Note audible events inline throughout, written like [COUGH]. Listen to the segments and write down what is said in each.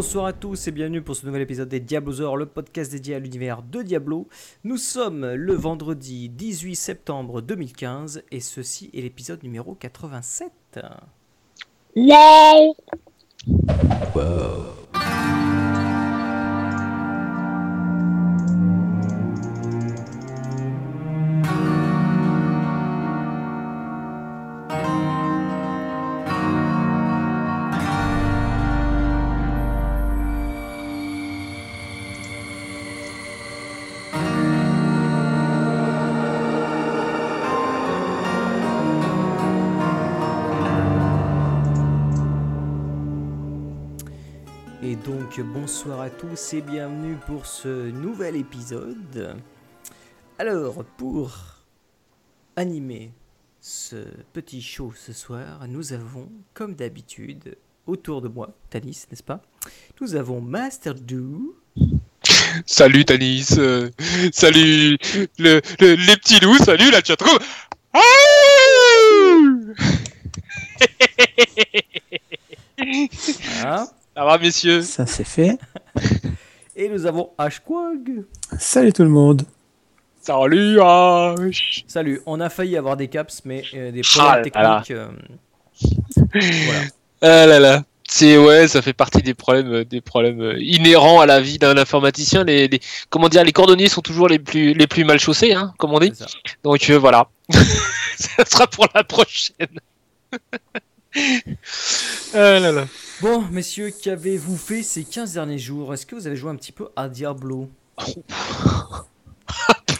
bonsoir à tous et bienvenue pour ce nouvel épisode des Diablosaures, le podcast dédié à l'univers de Diablo. Nous sommes le vendredi 18 septembre 2015 et ceci est l'épisode numéro 87. Lol. Et bonsoir à tous et bienvenue pour ce nouvel épisode. Alors pour animer ce petit show ce soir, nous avons comme d'habitude autour de moi, Tanis, n'est-ce pas? Nous avons Master Do. Salut Tanis, euh, salut le, le- les petits loups, salut la chatroom. Ah Ça va messieurs? Ça c'est fait. et nous avons Ashquag. Salut tout le monde. Salut H. Salut, on a failli avoir des caps, mais euh, des Ah problèmes là techniques. euh, voilà. Ah là là. C'est ouais, ça fait partie des problèmes, euh, des problèmes inhérents à la vie d'un informaticien. Les, les- comment dire, les cordonniers sont toujours les plus, les plus mal chaussés, hein, comme on dit. Donc euh, voilà, [LAUGHS] ça sera pour la prochaine. [LAUGHS] [LAUGHS] ah là là. Bon, messieurs, qu'avez-vous fait ces 15 derniers jours? Est-ce que vous avez joué un petit peu à Diablo? [LAUGHS]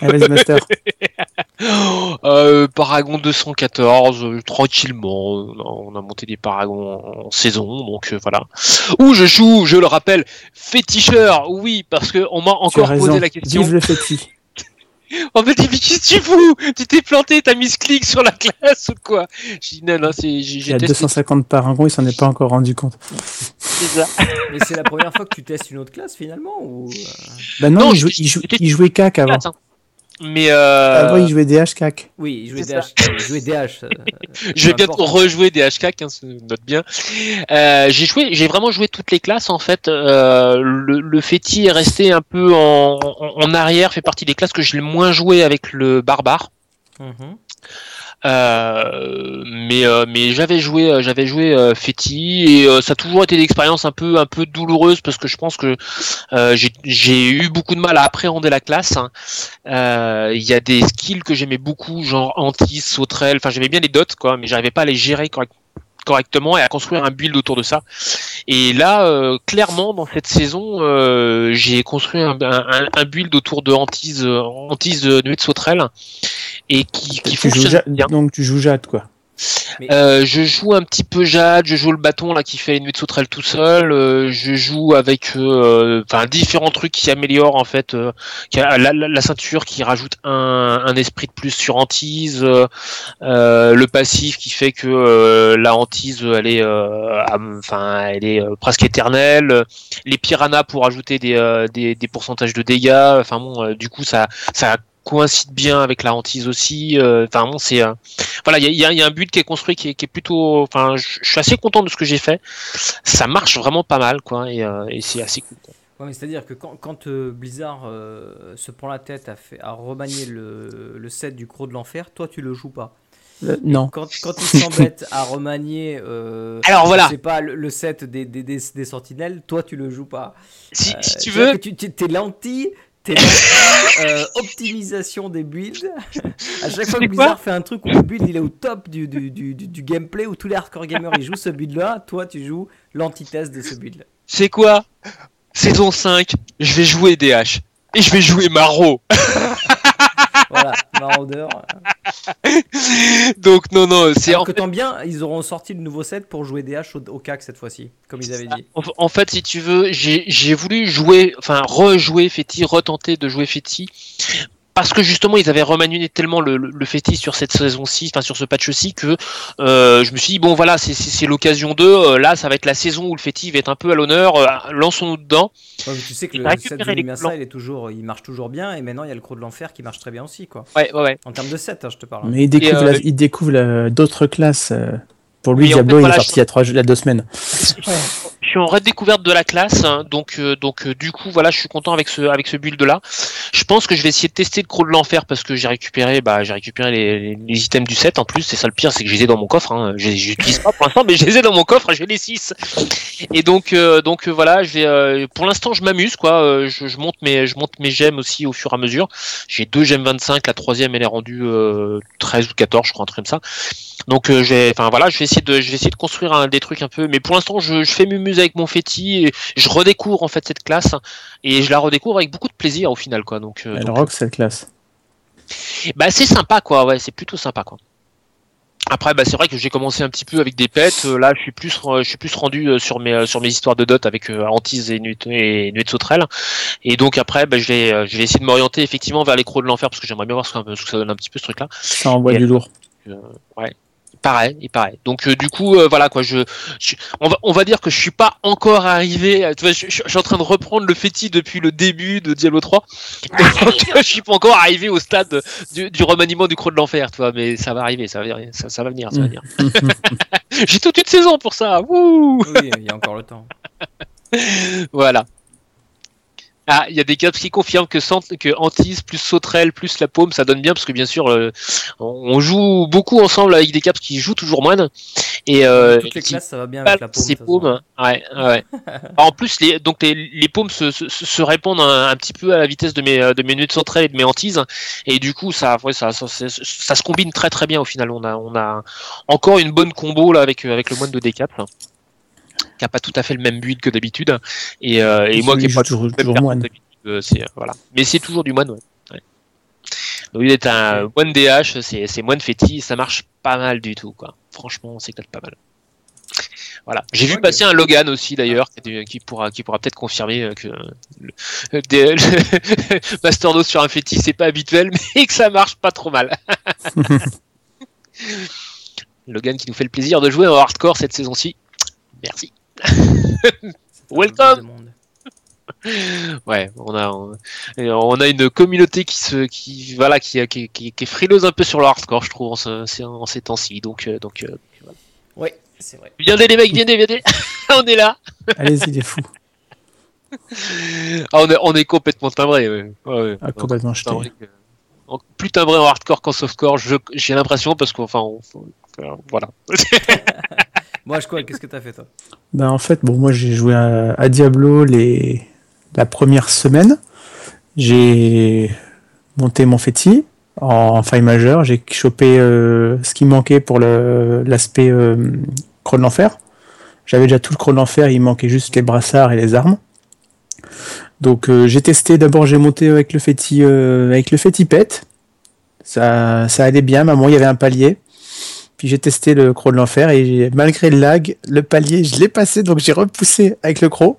Allez, Master. [LAUGHS] Euh, Paragon 214, euh, tranquillement. On a, on a monté des Paragons en saison, donc euh, voilà. Où je joue, je le rappelle, féticheur, oui, parce que on m'a encore posé la question. Vive le fétis. [LAUGHS] En fait, il dit, mais qu'est-ce que tu fous? Tu t'es planté, t'as mis ce clic sur la classe ou quoi? J'ai dit, non, non, c'est, j'ai, Il y a testé 250 paragons, il s'en est pas encore rendu compte. ça. [LAUGHS] Mais c'est la première fois que tu testes une autre classe finalement ou... euh, Bah non, Non, il, il, jou- j'étais- il jouait CAC avant. Attends. Mais euh, Avant, il jouait DH CAC. Oui, il jouait DH. il jouait DH. euh, [LAUGHS] Je vais bientôt rejouer des HK, hein, note bien. Euh, j'ai joué, j'ai vraiment joué toutes les classes en fait. Euh, le, le Féti est resté un peu en, en, en arrière, fait partie des classes que j'ai le moins joué avec le barbare. Mhm. Euh, mais euh, mais j'avais joué euh, j'avais joué euh, Feti et euh, ça a toujours été une expérience un peu un peu douloureuse parce que je pense que euh, j'ai- eu beaucoup de mal à appréhender la classe. hein. Euh, Il y a des skills que j'aimais beaucoup genre anti sauterelle, enfin j'aimais bien les dots quoi, mais j'arrivais pas à les gérer correct- correctement et à construire un build autour de ça. Et là, euh, clairement, dans cette saison, euh, j'ai construit un, un, un build autour de hantise, euh, hantise euh, nuée de sauterelle et qui, qui fonctionne bien. Donc tu joues Jade, quoi. Euh, je joue un petit peu Jade, je joue le bâton là qui fait les nuées de sauterelle tout seul, euh, je joue avec euh, enfin différents trucs qui améliorent en fait euh, qui a la, la- la ceinture qui rajoute un, un esprit de plus sur hantise, euh, le passif qui fait que euh, la hantise elle est euh, enfin elle est euh, presque éternelle, les piranhas pour ajouter des, euh, des, des pourcentages de dégâts, enfin bon euh, du coup ça ça coïncide bien avec la hantise aussi, euh, enfin bon c'est euh, voilà, il y a, il y a- il y a un but qui est construit qui est, qui est plutôt. Enfin, je suis assez content de ce que j'ai fait. Ça marche vraiment pas mal, quoi, et, euh, et c'est assez cool. quoi. Ouais, mais c'est-à-dire que quand, quand, euh, Blizzard euh, se prend la tête à, fait, à remanier le, le set du Croc de l'Enfer, toi tu le joues pas. Euh, non. Quand, quand ils s'embêtent à remanier euh, Alors, voilà. je sais pas, le, le set des, des, des, des sentinelles, toi tu le joues pas. Si, Euh, si tu veux, que Tu, tu- t'es lenti, t'es euh, optimisation des builds. À chaque fois que Blizzard fait un truc où le build il est au top du, du, du, du, du gameplay, où tous les hardcore gamers ils jouent ce build là, toi tu joues l'antithèse de ce build. c'est quoi? Saison 5, je vais jouer DH. Et je vais jouer Maro. Voilà, Marauder. Donc non, non, c'est en que fait, tant bien, ils auront sorti le nouveau set pour jouer DH au, au CAC cette fois-ci, comme ils avaient dit. en, en fait, si tu veux, j'ai j'ai voulu jouer, enfin rejouer Fetty, retenter de jouer Fetty. Parce que justement, ils avaient remanié tellement le, le, le Fetty sur cette saison-ci, enfin sur ce patch-ci, que euh, je me suis dit, bon voilà, c'est- l'occasion de, euh, là, ça va être la saison où le Fetty va être un peu à l'honneur, euh, lançons-nous dedans. Ouais, tu sais que Il le set Lumasa, plans. il est toujours, il marche toujours bien, et maintenant il y a le Croc de l'enfer qui marche très bien aussi, quoi. Ouais, ouais, ouais. En termes de set, hein, je te parle. Mais il découvre, euh, la- il découvre la- d'autres classes. euh. Pour lui, Oui, en Diablo, il est je- sorti il y a, trois, il y a deux semaines. Je suis en redécouverte de la classe, hein, donc euh, donc euh, du coup voilà, je suis content avec ce avec ce build là. Je pense que je vais essayer de tester le croc de l'enfer parce que j'ai récupéré bah j'ai récupéré les, les- items du set en plus. C'est ça le pire, c'est que je les ai dans mon coffre. Hein. Je les pas pour l'instant, mais je les ai dans mon coffre. J'ai les 6 Et donc euh, donc voilà, je vais pour l'instant je m'amuse quoi. Je, monte mes je monte mes gemmes aussi au fur et à mesure. J'ai deux gemmes 25, la troisième elle est rendue euh, 13 ou 14 je crois un truc comme ça. Donc j'ai, enfin voilà, je vais essayer de, je vais essayer de construire des trucs un peu, mais pour l'instant je, je fais mumuse avec mon féti, et je redécouvre en fait cette classe et je la redécouvre avec beaucoup de plaisir au final quoi. Donc, euh, Elle donc, rock cette classe. bah c'est sympa quoi, ouais, c'est plutôt sympa quoi. Après bah c'est vrai que j'ai commencé un petit peu avec des pets, euh, là je suis plus, je suis plus rendu euh, sur mes, euh, sur mes histoires de dot avec euh, Antise et Nuit et Nuit de Sauterelle, et donc après bah, je vais, euh, je vais essayer de m'orienter effectivement vers les crocs de l'enfer parce que j'aimerais bien voir ce que, ce que ça donne un petit peu ce truc là. Ça envoie Et- du lourd. Pareil, il paraît. Donc euh, du coup, euh, voilà quoi. Je, je- on va, on va dire que je suis pas encore arrivé. à- Tu vois, je, je- je suis en train de reprendre le fétis depuis le début de Diablo 3. [LAUGHS] Donc, je suis pas encore arrivé au stade du, du remaniement du croc de l'enfer, tu vois. Mais ça va arriver, ça va venir, ça, ça va venir, ça va venir. [LAUGHS] [LAUGHS] J'ai toute une saison pour ça. Wouh Oui, il y a encore le temps. voilà. Ah, il y a des caps qui confirment que, que Antise plus Sauterelle plus la paume, ça donne bien parce que bien sûr, euh, on joue beaucoup ensemble avec des caps qui jouent toujours moine et euh, Toutes les classes, ça va bien avec la paume. ces paumes. Ouais, ouais. [LAUGHS] en plus, les, donc les, les paumes se, se, se répondent un, un petit peu à la vitesse de mes, euh, de mes nœuds de sauterelle et de mes hantises et du coup, ça, ouais, ça, ça, ça, ça se combine très très bien au final. On a, on a encore une bonne combo là avec, avec le moine de D4 là, qui a pas tout à fait le même build que d'habitude et, euh, et moi qui ai joue pas toujours- le même moine. d'habitude, euh, c'est voilà. Mais c'est toujours du moine, ouais. ouais. Donc il est un moine DH, c'est moine fétis, ça marche pas mal du tout quoi. Franchement, c'est peut-être pas mal. Voilà. J'ai vu passer un Logan aussi d'ailleurs qui, pourra qui pourra peut-être confirmer euh, que le, [LAUGHS] le [LAUGHS] Master Dose sur un fétis c'est pas habituel [LAUGHS] mais que ça marche pas trop mal. Logan qui nous fait le plaisir de jouer en hardcore cette saison-ci. Merci. [LAUGHS] Welcome. Ouais, on a on, a une communauté qui se qui voilà qui, qui, qui, qui est frileuse un peu sur le hardcore, je trouve en, ce- en ces temps-ci. Donc euh, donc euh, Ouais, c'est vrai. viendez les mecs, viendez, viendez. [LAUGHS] on est là. Allez-y, les fous. Ah, on est on est complètement timbré. Ouais. Ouais, ouais. Ah, complètement jeté. Timbré que- en- plus timbré en hardcore qu'en softcore, je- j'ai l'impression parce qu'enfin on- enfin, voilà. [LAUGHS] Je quoi Qu'est-ce que t'as fait, toi Ben, en fait, bon, moi j'ai joué à, Diablo les... la première semaine. J'ai monté mon fétis en faille majeure. J'ai chopé euh, ce qui manquait pour l'aspect euh, Croc de l'Enfer. J'avais déjà tout le Croc de l'Enfer, il manquait juste les brassards et les armes. Donc euh, j'ai testé, d'abord j'ai monté avec le fétis euh, avec le fétis pet. Ça, ça allait bien, maman, il y avait un palier. Puis j'ai testé le croc de l'enfer et malgré le lag, le palier, je l'ai passé, donc j'ai repoussé avec le croc.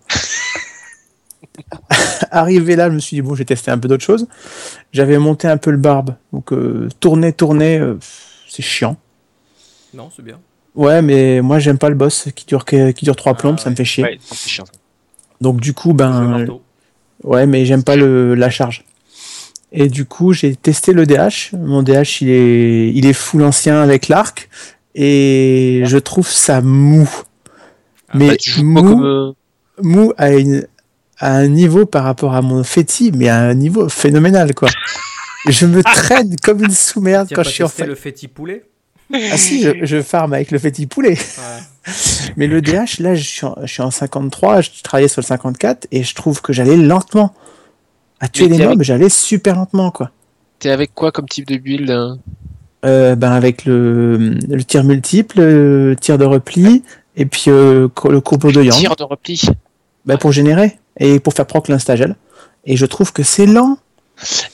[LAUGHS] Arrivé là, je me suis dit, bon, j'ai testé un peu d'autres choses. J'avais monté un peu le barbe, donc euh, tourner, tourner, euh, c'est chiant. Non, c'est bien. Ouais, mais moi j'aime pas le boss qui dure, qui dure trois Ah, plombes, ça ouais. me fait chier. Ouais, chiant. Donc du coup, ben. Ouais, mais j'aime pas le, la charge. Et du coup, j'ai testé le DH. Mon DH, il est, il est full ancien avec l'arc. Et je trouve ça mou. mais Bah, pas mou, comme euh, mou à, une- à un niveau par rapport à mon fétis, mais à un niveau phénoménal, quoi. [LAUGHS] je me traîne comme une sous-merde quand pas je suis en fait. le fétis poulet? Ah si, je, je farm avec le fétis poulet. Ouais. [LAUGHS] Mais le DH, là, je suis, en, je suis en 53, je travaillais sur le 54, et je trouve que j'allais lentement. À tuer t'es mobs, j'allais super lentement, quoi. T'es avec quoi comme type de build hein Euh, ben avec le, le tir multiple, le tir de repli, et puis euh, le combo de Yang. Tir de repli. bah, pour générer et pour faire proc l'instagel. Et je trouve que c'est lent.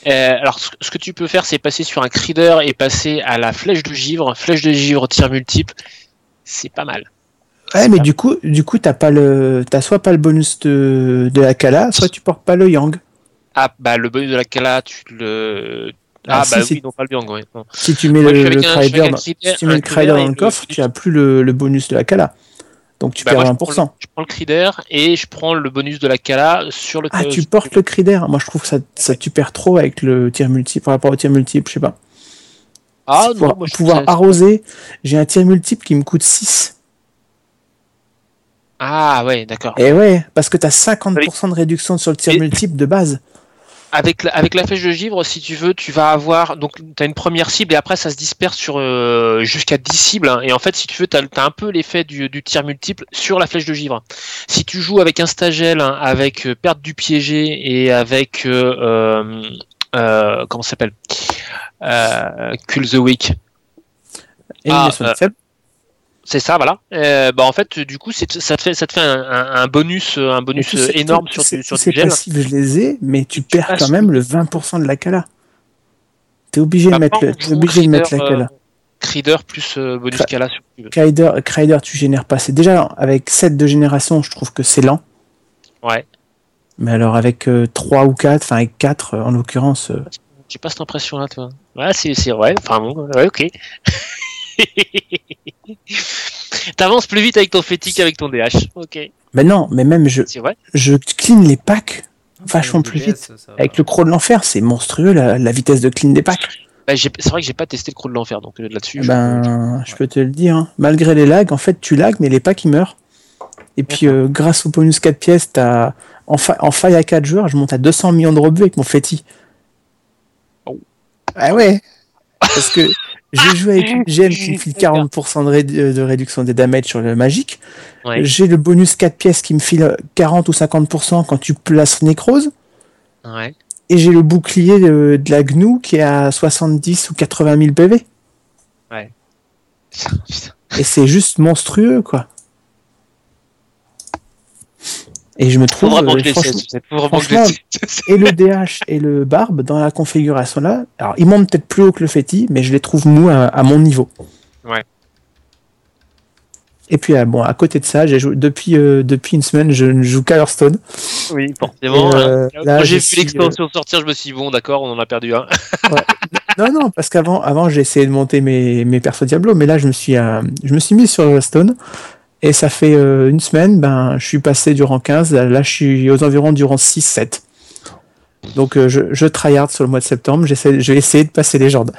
Euh, alors, ce que tu peux faire, c'est passer sur un crider et passer à la flèche de givre. Flèche de givre, tir multiple. C'est pas mal. Ouais, mais du coup, du coup, t'as pas le, t'as soit pas le bonus de, de la Kala, soit tu portes pas le Yang. Ah, bah, le bonus de la Kala, tu le. Ah, Ah, si, bah si. oui, non, pas le Yang, ouais. Si tu mets Moi, je le, le je Crider, dans- si tu mets le Crider et dans le coffre, tu as plus le, le bonus de la Kala. Donc tu Bah, perds moi, je 20%. prends, le, je prends le crider et je prends le bonus de la Kala sur le. Ah, tu portes le Crider. Moi, je trouve que ça, ça tu perds trop avec le tir multiple par rapport au tir multiple, je sais pas. Ah, pouvoir non, moi, je trouve pouvoir arroser, j'ai un tir multiple qui me coûte 6. Ah, ouais, d'accord. Et ouais, parce que tu as 50% de réduction sur le tir Et- multiple de base. Avec la, avec la flèche de givre, si tu veux, tu vas avoir. Donc, tu as une première cible et après, ça se disperse sur euh, jusqu'à 10 cibles. hein. Et en fait, si tu veux, tu as, un peu l'effet du, du tir multiple sur la flèche de givre. Si tu joues avec un stagel, hein, avec euh, perte du piégé et avec. euh, euh, comment ça s'appelle? Kill the Weak. Faible. C'est ça, voilà. Euh, bah en fait, du coup, ça te fait, ça te fait un, bonus, un bonus euh, ces- énorme sur, sur tous ces du gel. passifs, je les ai, mais tu perds quand même le 20% de la Kala. T'es obligé de mettre, le, t'es jouant obligé de mettre la euh, Crider plus euh, bonus Cra- Kala sur tu veux. Crider, Crider, tu génères pas. C'est déjà avec 7 de génération, je trouve que c'est lent. Ouais. Mais alors avec 3 ou 4, enfin avec 4 en l'occurrence, euh, J'ai pas cette impression-là, toi. Ouais, c'est, c'est vrai. Enfin bon, ouais, ok. [LAUGHS] [LAUGHS] T'avances plus vite avec ton fétique qu'avec ton DH. Ok. mais non, mais même je, vrai. je clean les packs vachement plus vite. ça. Avec le croc de l'enfer, c'est monstrueux la, la vitesse de clean des packs. Bah, c'est vrai que j'ai pas testé le croc de l'enfer, donc euh, là-dessus. je- Ben, je peux te le dire. hein. Malgré les lags, en fait, tu lags, mais les packs ils meurent. Et puis, euh, grâce au bonus 4 pièces, t'as en, fa- en faille à 4 joueurs, je monte à 200 millions de rebuts avec mon Fetty. Oh. Ah ouais Parce que j'ai joué avec une gemme qui me file 40% de, rédu- de réduction des damages sur le magique. Ouais. J'ai le bonus 4 pièces qui me file 40 ou 50% quand tu places Nécrose. Ouais. Et j'ai le bouclier de, de la GNU qui est à 70 ou 80 000 PV. Putain. Et c'est juste monstrueux, quoi. Et je me trouve, euh, franchement, [LAUGHS] et le DH et le Barbe dans la configuration là, alors ils montent peut-être plus haut que le Fetty, mais je les trouve mous à, à mon niveau. Ouais. Et puis, euh, bon, à côté de ça, j'ai joué, depuis, euh, depuis une semaine, je ne joue qu'à Hearthstone. Oui, forcément. Euh, hein. Quand j'ai vu l'extension sortir, je me suis dit, bon, d'accord, on en a perdu un. [LAUGHS] Non, non, parce qu'avant, avant, j'ai essayé de monter mes, mes persos Diablo, mais là, je me suis, je me suis mis sur Hearthstone. Et ça fait euh, une semaine, ben, je suis passé du rang 15. Là, je suis aux environs du rang 6-7. Donc, euh, je, je tryhard sur le mois de septembre. J'essaie, je vais essayer de passer légende.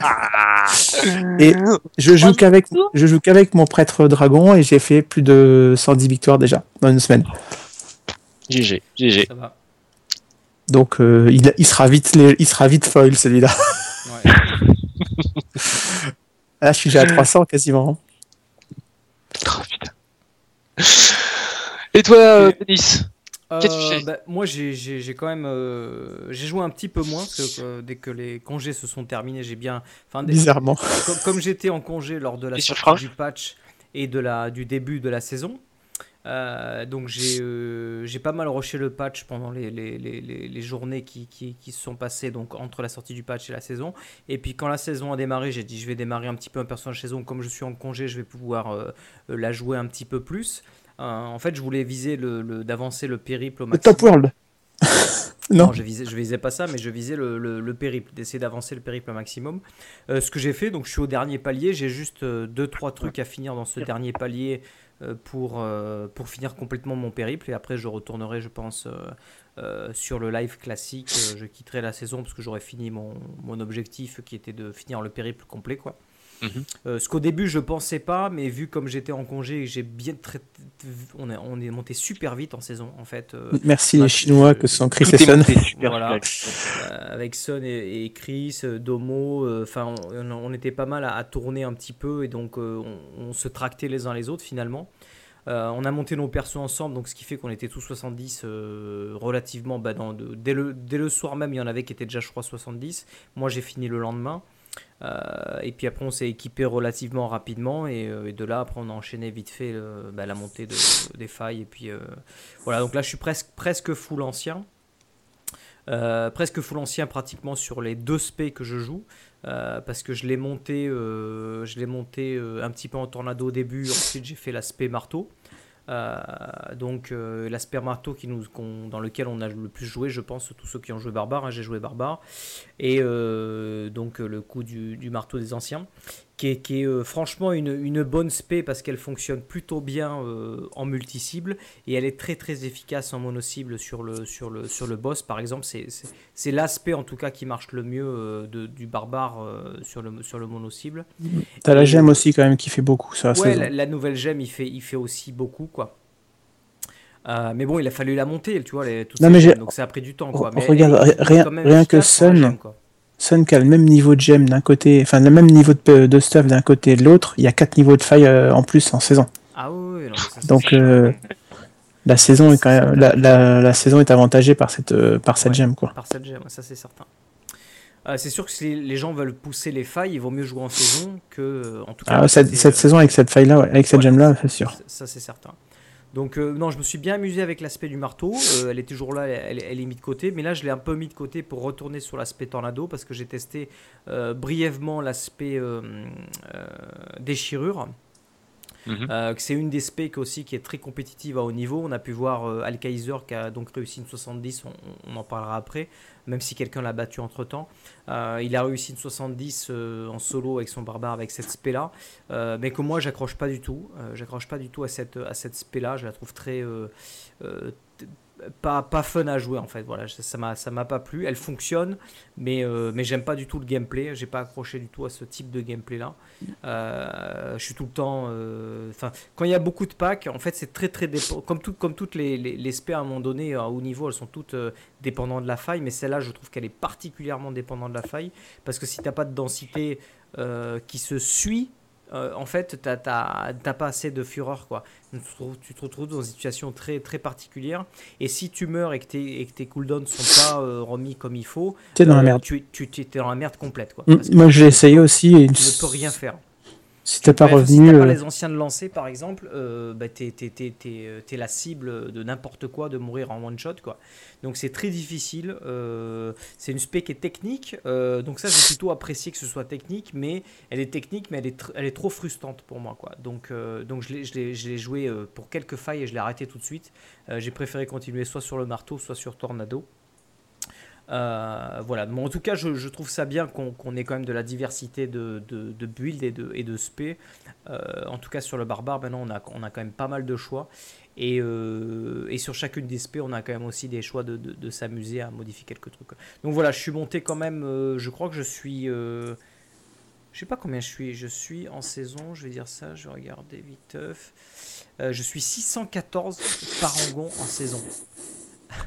[LAUGHS] Et je joue qu'avec, je joue qu'avec mon prêtre dragon et j'ai fait plus de 110 victoires déjà dans une semaine. GG, GG. Ça va. Donc, euh, il, il sera vite, il sera vite foil celui-là. Ouais. [LAUGHS] Là, je suis déjà à 300 quasiment. Oh, putain. Et toi, Denis Qu'est-ce que tu Euh, fais bah, moi, j'ai- quand même. euh, j'ai joué un petit peu moins, parce que euh, dès que les congés se sont terminés, j'ai bien. Enfin, Bizarrement. comme, comme j'étais en congé lors de la sortie du patch et de la, du début de la saison, euh, donc j'ai euh, j'ai pas mal rushé le patch pendant les, les, les, les- les journées qui, qui, qui se sont passées donc entre la sortie du patch et la saison. Et puis quand la saison a démarré, j'ai dit je vais démarrer un petit peu un personnage saison. Comme je suis en congé, je vais pouvoir euh, la jouer un petit peu plus. Euh, en fait, je voulais viser le, le- d'avancer le périple au Le maximum. top world. [LAUGHS] non. Non, je visais, je visais pas ça, mais je visais le, le- le périple, d'essayer d'avancer le périple au maximum. Euh, ce que j'ai fait, donc je suis au dernier palier, j'ai juste 2-3 trucs à finir dans ce dernier palier pour, euh, pour finir complètement mon périple, et après je retournerai, je pense, euh, euh, sur le live classique. Euh, je quitterai la saison parce que j'aurai fini mon objectif qui était de finir le périple complet, quoi. Mhm. Euh, ce qu'au début je pensais pas, mais vu comme j'étais en congé j'ai bien traité, on est, on est monté super vite en saison en fait. euh, Merci les Chinois je- que sont Chris et super, Voilà. euh, avec Son et, et Chris, euh, Domo, euh, enfin on, on était pas mal à, à tourner un petit peu et donc euh, on, on se tractait les uns les autres finalement. Euh, on a monté nos persos ensemble, donc ce qui fait qu'on était tous 70 euh, relativement. bah, dans de- dès, le, dès le soir même, il y en avait qui étaient déjà, je crois, 70. Moi, j'ai fini le lendemain. Et puis après, on s'est équipé relativement rapidement. Et, de là, après, on a enchaîné vite fait bah, la montée des failles. Et puis voilà, donc là, je suis presque, presque full ancien. presque full ancien pratiquement sur les deux spé que je joue. Euh, parce que je l'ai monté, euh, je l'ai monté euh, un petit peu en tornado au début, ensuite j'ai fait l'aspect marteau. Donc l'aspect marteau dans lequel on a le plus joué, je pense, tous ceux qui ont joué barbare, hein, j'ai joué barbare, et donc le coup du, marteau des anciens qui est, euh, franchement une, bonne spé parce qu'elle fonctionne plutôt bien euh, en multi-cible et elle est très très efficace en mono-cible sur le, sur, le, sur le boss par exemple. C'est l'aspect en tout cas qui marche le mieux euh, de, du barbare sur le, sur le mono-cible. T'as la gemme aussi quand même qui fait beaucoup ça. Ouais, la, nouvelle gemme il fait, il fait aussi beaucoup quoi. mais bon, il a fallu la monter, tu vois, les, donc ça a pris du temps. Quoi. Mais regarde, rien, rien que Sun, Sun qui a le même niveau de gemme d'un côté, enfin le même niveau de, de stuff d'un côté et de l'autre, il y a 4 niveaux de faille euh, en plus en saison. Ah oui, Donc euh, la saison est quand même, la, la, saison est avantagée par cette, euh, par cette gemme quoi. Par cette gemme, ça c'est certain. c'est sûr que si les gens veulent pousser les failles, il vaut mieux jouer en saison que en tout cas. Ah, cette, cette saison avec cette faille là, avec cette gemme là, c'est sûr. Ça c'est certain. Donc euh, non, je me suis bien amusé avec l'aspect du marteau. Euh, elle est toujours là, elle, est mise de côté. Mais là, je l'ai un peu mis de côté pour retourner sur l'aspect tornado parce que j'ai testé euh, brièvement l'aspect déchirure. Mhm. c'est une des specs aussi qui est très compétitive à haut niveau. On a pu voir Al Kaiser qui a donc réussi une 70, on en parlera après même si quelqu'un l'a battu entre temps. Euh, il a réussi une 70 euh, en solo avec son barbare avec cette spé là, euh, mais que moi j'accroche pas du tout. j'accroche pas du tout à cette, à cette spé là, je la trouve très pas, pas fun à jouer en fait. Voilà, ça m'a ça m'a pas plu. Elle fonctionne, mais euh, mais j'aime pas du tout le gameplay. J'ai pas accroché du tout à ce type de gameplay là. Euh, je suis tout le temps. Euh, enfin, quand il y a beaucoup de packs, en fait, c'est très très comme tout, comme toutes les, les, les à un moment donné à haut niveau, elles sont toutes dépendantes de la faille. Mais celle-là, je trouve qu'elle est particulièrement dépendante de la faille parce que si t'as pas de densité qui se suit euh, en fait, tu n'as pas assez de fureur. Quoi. Tu, te retrouves dans une situation très, très particulière. Et si tu meurs et que, tes, et que tes cooldowns ne sont pas euh, remis comme il faut, es dans la euh, merde. Tu, tu es dans la merde complète. Quoi, moi, j'ai essayé aussi. Et... Tu ne peux rien faire. Si t'as pas revenu. Si t'as pas les anciens de lancer, par exemple, euh, bah, t'es, es, la cible de n'importe quoi, de mourir en one shot. Quoi. Donc c'est très difficile. Euh, c'est une spec qui est technique. Euh, donc ça, j'ai plutôt apprécié que ce soit technique, mais elle est technique, mais elle est, elle est trop frustrante pour moi. Quoi. Donc, donc je l'ai joué pour quelques failles et je l'ai arrêté tout de suite. j'ai préféré continuer soit sur le marteau, soit sur Tornado. Euh, voilà, en tout cas, je, trouve ça bien qu'on ait quand même de la diversité de, de, builds et de, spé. Euh, en tout cas, sur le barbare, maintenant, on a, quand même pas mal de choix. Et, euh, et sur chacune des spé, on a quand même aussi des choix de, s'amuser à modifier quelques trucs. Donc voilà, je suis monté quand même, je crois que je suis. je sais pas combien je suis. Je suis en saison, je vais dire ça, je vais regarder vite. je suis 614 parangon en saison.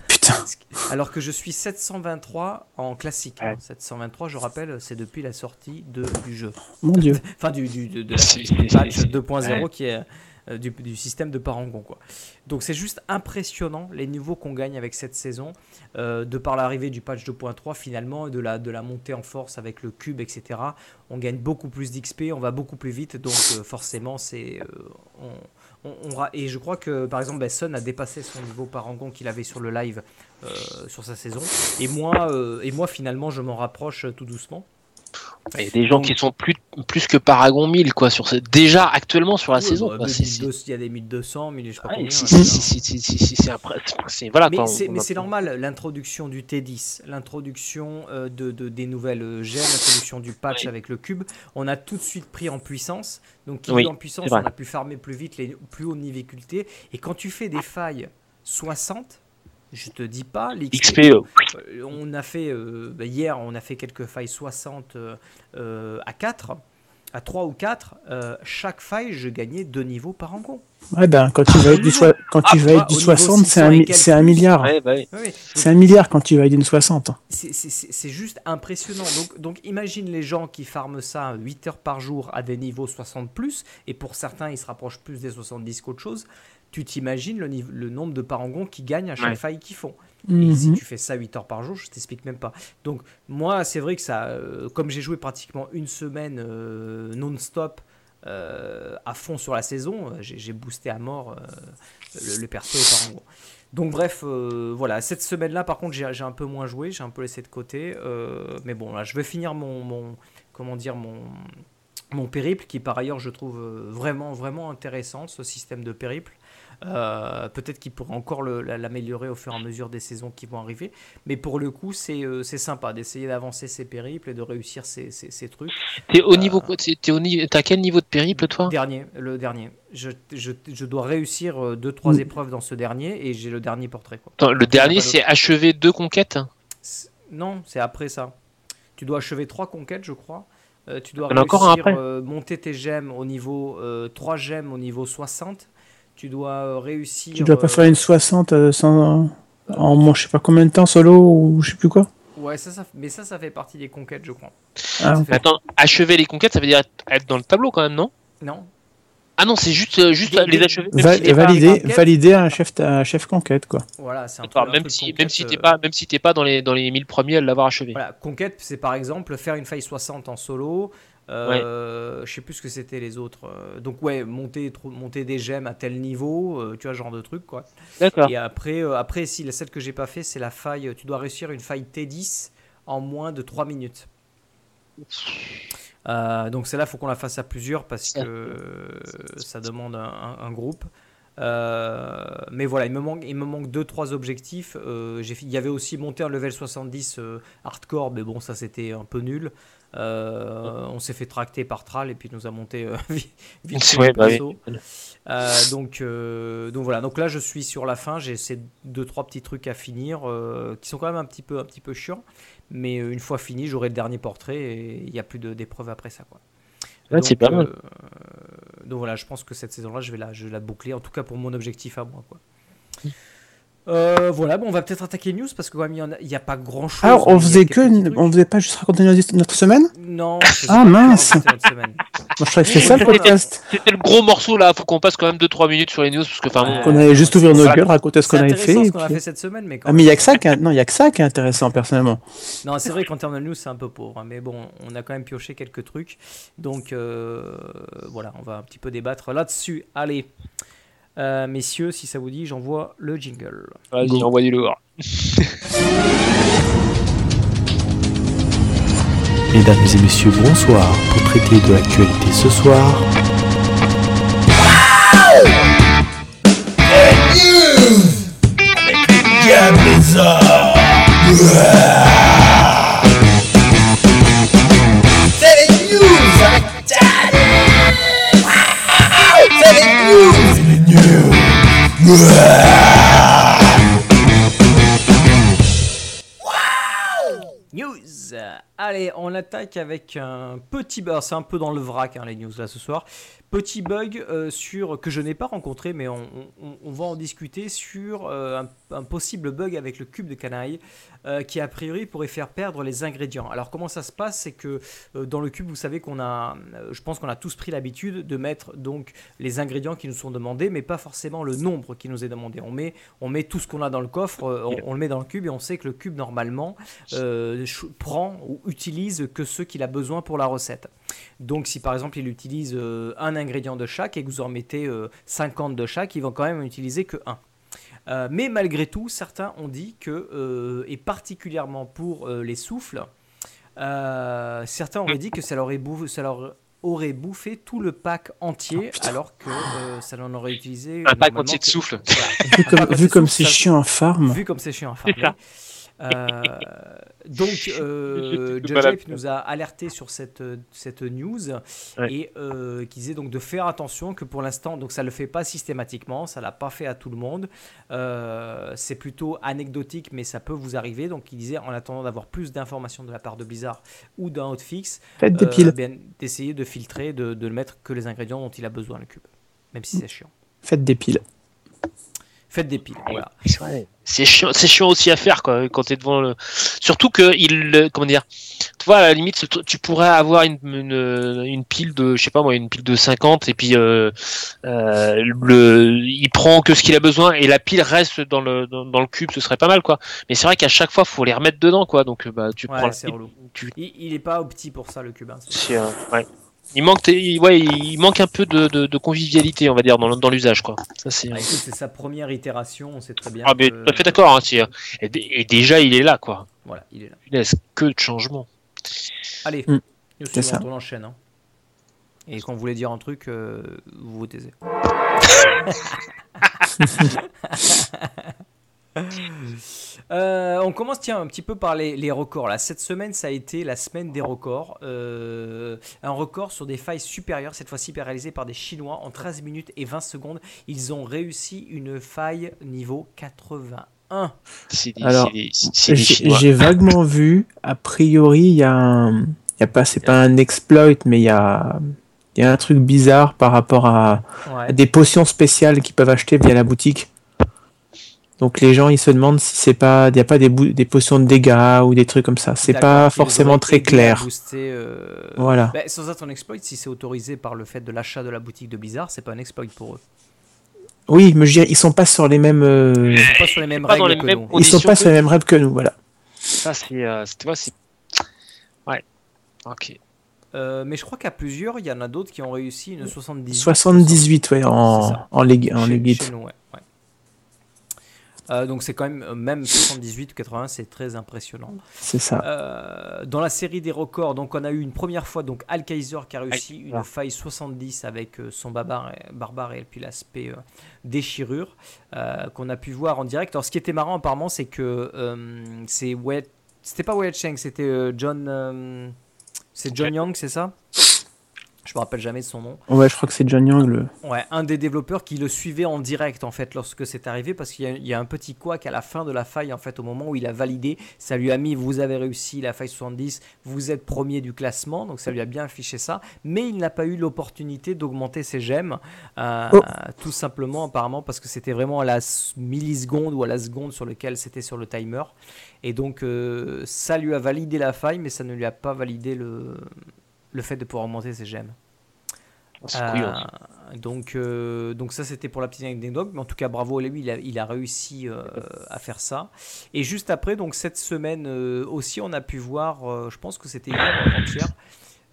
Putain. Alors que je suis 723 en classique. 723, je rappelle, c'est depuis la sortie de, du jeu. Mon dieu. [LAUGHS] enfin, du, du de, de, 2.0 qui est euh, du, du, système de Parangon. Quoi. Donc c'est juste impressionnant les niveaux qu'on gagne avec cette saison, euh, de par l'arrivée du patch 2.3 finalement, de la, de la montée en force avec le cube, etc. On gagne beaucoup plus d'XP, on va beaucoup plus vite, donc euh, forcément c'est... On, et je crois que par exemple Besson a dépassé son niveau parangon qu'il avait sur le live euh, sur sa saison. Et moi, euh, et moi finalement je m'en rapproche tout doucement. Il y a des gens qui sont plus, plus que Paragon 1000 quoi sur déjà actuellement sur la saison. Bah, il y a des 1200, 1000 je sais pas combien. c'est voilà. Mais c'est normal l'introduction du T10, l'introduction euh, de, de, des nouvelles gemmes, l'introduction du patch avec le cube, on a tout de suite pris en puissance. Donc qui en puissance, on a pu farmer plus vite les plus hautes difficultés. Et quand tu fais des failles 60, je te dis pas, l'XP. Euh, on a fait, euh, bah, hier, on a fait quelques failles 60 euh, à 4. À 3 ou 4, chaque faille, je gagnais 2 niveaux par rencontre. Ouais, ben, quand tu vas être du, quand tu vas être du 60, c'est un, un, milliard. Bah c'est un milliard quand tu vas être d'une 60. C'est juste impressionnant. Donc, donc, imagine les gens qui farment ça 8 heures par jour à des niveaux 60 plus, et pour certains, ils se rapprochent plus des 70 qu'autre chose tu t'imagines le, nombre de parangons qui gagnent à chaque Ouais. faille qu'ils font. Et si Mhm. tu fais ça 8 heures par jour, je t'explique même pas. Donc moi, c'est vrai que ça, euh, comme j'ai joué pratiquement une semaine euh, non-stop euh, à fond sur la saison, j'ai boosté à mort euh, le, le perso et parangon. Donc bref, euh, voilà, cette semaine-là, par contre, j'ai un peu moins joué, j'ai un peu laissé de côté. euh, mais bon, là, je vais finir mon, mon comment dire, mon, mon périple, qui par ailleurs, je trouve vraiment, vraiment intéressant, ce système de périple. Euh, Peut-être qu'il pourrait encore l'améliorer au fur et à mesure des saisons qui vont arriver. Mais pour le coup, c'est euh, sympa d'essayer d'avancer ses périples et de réussir ces, ces- ces trucs. T'es au niveau au niveau T'as quel niveau de périple toi? Dernier, le dernier. Je, je, je dois réussir 2-3 Mm. épreuves dans ce dernier et j'ai le dernier portrait. Quoi. Attends, Le dernier c'est achever deux conquêtes? Non, c'est après ça. Tu dois achever 3 conquêtes, je crois. Euh, tu dois encore réussir, après? euh, monter tes gemmes au niveau 3 gemmes au niveau 60. Tu dois euh, réussir. Tu dois pas euh, faire une 60 euh, sans, en moi, je sais pas combien de temps solo ou je sais plus quoi. Ouais, ça, ça, mais ça, ça fait partie des conquêtes, je crois. Ah, Attends, achever les conquêtes, ça veut dire être- dans le tableau quand même, non? Non, Ah non, c'est juste, juste Des- les achever. Va- si valider, valider un chef, un chef conquête quoi. voilà, c'est un, truc- même si, conquête, même si t'es pas, même si t'es pas dans les, dans les 1000 premiers à l'avoir achevé. Voilà, conquête, c'est par exemple faire une faille 60 en solo. Euh, Je sais plus ce que c'était les autres. euh, Donc ouais, monter, monter des gemmes à tel niveau, euh, tu vois, genre de truc quoi. D'accord. Et après, euh, après si la celle que j'ai pas fait, c'est la faille. Tu dois réussir une faille T10 en moins de 3 minutes. Euh, donc celle-là, faut qu'on la fasse à plusieurs parce que ça demande un, groupe. Euh, mais voilà, il me manque, il me manque deux trois objectifs. Euh, il y avait aussi monter un level 70 euh, hardcore, mais bon, ça c'était un peu nul. Euh, on s'est fait tracter par Tral et puis nous a monté euh, [LAUGHS] vite [LAUGHS] Ouais, bah oui. Euh, donc, euh, donc voilà, donc là je suis sur la fin, j'ai ces deux trois petits trucs à finir qui sont quand même un petit peu un petit peu chiants, mais une fois fini, j'aurai le dernier portrait et il n'y a plus d'épreuves après ça quoi. Ouais, c'est pas mal. donc voilà, je pense que cette saison-là, je vais la, je vais la boucler, en tout cas pour mon objectif à moi quoi. Euh, voilà, bon, on va peut-être attaquer les news parce que quand même il a- n'y a, pas grand chose. Alors, on faisait que, on faisait pas juste raconter notre, notre semaine? Non, Ah, mince. [LAUGHS] Moi, je croyais que c'était ça le podcast. C'était le gros morceau là, faut qu'on passe quand même 2-3 minutes sur les news parce que enfin Ouais. Qu'on allait juste ouvrir nos gueules, raconter ce qu'on avait fait. ce et qu'on a fait cette semaine, mais quand Ah, mais il y a que ça qui est... non, il y a que ça qui est intéressant personnellement. Non, c'est vrai qu'en termes de news, c'est un peu pauvre. hein, mais bon, on a quand même pioché quelques trucs. Donc euh, voilà, on va un petit peu débattre là-dessus. Allez, Euh, messieurs, si ça vous dit, j'envoie le jingle. vas-y, envoyez-le. [LAUGHS] Mesdames et messieurs, bonsoir. Pour traiter de l'actualité ce soir, C'est les news avec. C'est les news. News Allez, on attaque avec un petit bug. C'est un peu dans le vrac, hein, les news là ce soir. Petit bug euh, sur que je n'ai pas rencontré, mais on, va en discuter sur euh, un, possible bug avec le cube de canaille euh, qui a priori pourrait faire perdre les ingrédients. Alors comment ça se passe? C'est que dans le cube, vous savez qu'on a, je pense qu'on a tous pris l'habitude de mettre donc les ingrédients qui nous sont demandés, mais pas forcément le nombre qui nous est demandé. On met, on met tout ce qu'on a dans le coffre, on, on le met dans le cube et on sait que le cube normalement prend ou utilise que ce qu'il a besoin pour la recette. Donc si par exemple il utilise euh, un ingrédient de chaque et que vous en mettez euh, 50 de chaque, il va quand même en utiliser que un. Euh, mais malgré tout, certains ont dit que, euh, et particulièrement pour euh, les souffles, euh, certains auraient dit que ça leur, aurait bouffé, ça leur aurait bouffé tout le pack entier, alors que euh, ça n'en aurait utilisé. Un pack entier de souffle. Voilà. Vu comme, c'est chiant à farm. Vu comme c'est chiant à farmer. Euh, donc, [LAUGHS] euh. Judge nous a alerté sur cette, cette news Ouais. et euh, qui disait donc de faire attention que pour l'instant, donc ça le fait pas systématiquement, ça l'a pas fait à tout le monde. Euh, c'est plutôt anecdotique, mais ça peut vous arriver. Donc, il disait en attendant d'avoir plus d'informations de la part de Blizzard ou d'un hotfix, Faites des euh, piles. bien, d'essayer de filtrer, de, de ne mettre que les ingrédients dont il a besoin le cube, même si c'est chiant. Faites des piles. Faites des piles, voilà. C'est chiant, c'est chiant aussi à faire quoi quand t'es devant le. Surtout que il, le- comment dire, tu vois à la limite tu- pourrais avoir une, une, une pile de, je sais pas moi, une pile de 50 et puis euh, euh, le, il prend que ce qu'il a besoin et la pile reste dans le dans, dans le cube, ce serait pas mal quoi. Mais c'est vrai qu'à chaque fois faut les remettre dedans quoi, donc euh, bah tu prends Ouais, c'est pile, tu, Il, il est pas petit pour ça, le cube. hein. Il manque, ouais, il manque un peu de, de, de convivialité, on va dire, dans, dans l'usage, quoi. Ça, c'est. Ah, écoute, c'est sa première itération, on sait très bien. Ah, mais tout à fait d'accord. Hein, et, et déjà, il est là, quoi. Voilà, il est là. Punaise, que de changements. Allez, Mm, news c'est ça. on enchaîne. hein. Et quand vous voulez dire un truc, euh, vous vous taisez. [LAUGHS] [LAUGHS] Euh, on commence tiens un petit peu par les, les records là. Cette semaine ça a été la semaine des records. Euh, un record sur des failles supérieures, cette fois-ci réalisé par des Chinois en 13 minutes et 20 secondes. Ils ont réussi une faille niveau 81. C'est des, Alors, c'est des- c'est des J'ai vaguement vu, a priori, il y a un. Il y a pas, c'est pas un exploit, mais il y a, il y a un truc bizarre par rapport à, à des potions spéciales qu'ils peuvent acheter via la boutique. Donc les gens ils se demandent si c'est pas, il y a pas des, potions de dégâts ou des trucs comme ça. C'est pas forcément très clair. booster, euh, Voilà. bah, sans être un exploit, si c'est autorisé par le fait de l'achat de la boutique de Blizzard, c'est pas un exploit pour eux. Oui, mais je veux dire, ils sont pas sur les mêmes, euh, Ils sont pas sur les mêmes règles les que mêmes nous. ils sont pas sur les mêmes rêves que nous. Voilà. Ça, c'est, euh, c'est- tu vois, c'est. Ouais. Ok. Euh, mais je crois qu'à plusieurs, il y en a d'autres qui ont réussi une 78. 78 ouais, en, en, lég- en chez, League chez nous, ouais, ouais. Euh, donc c'est quand même, euh, même 78 ou 80, c'est très impressionnant. C'est ça. Euh, dans la série des records, donc on a eu une première fois donc Al Kaiser qui a réussi une faille 70 avec son barbare, barbare et puis l'aspect euh, déchirure euh, qu'on a pu voir en direct. Alors ce qui était marrant apparemment, c'est que euh, c'est Wei- c'était pas Wei Cheng, c'était euh, John, euh, c'est John Young, c'est ça? Je me rappelle jamais de son nom. Ouais, je crois que c'est John Young le. Ouais, un des développeurs qui le suivait en direct en fait lorsque c'est arrivé parce qu'il y, a- il y a un petit couac à la fin de la faille en fait au moment où il a validé, ça lui a mis vous avez réussi la faille 70, vous êtes premier du classement donc ça lui a bien affiché ça, mais il n'a pas eu l'opportunité d'augmenter ses gemmes euh, Oh. tout simplement apparemment parce que c'était vraiment à la milliseconde ou à la seconde sur lequel c'était sur le timer et donc euh, ça lui a validé la faille mais ça ne lui a pas validé le le fait de pouvoir augmenter ses gemmes. Euh, donc, euh, donc ça c'était pour la petite anecdote, mais en tout cas bravo à lui, il a, il a réussi euh, à faire ça. Et juste après, donc cette semaine euh, aussi, on a pu voir, euh, je pense que c'était hier ou avant-hier,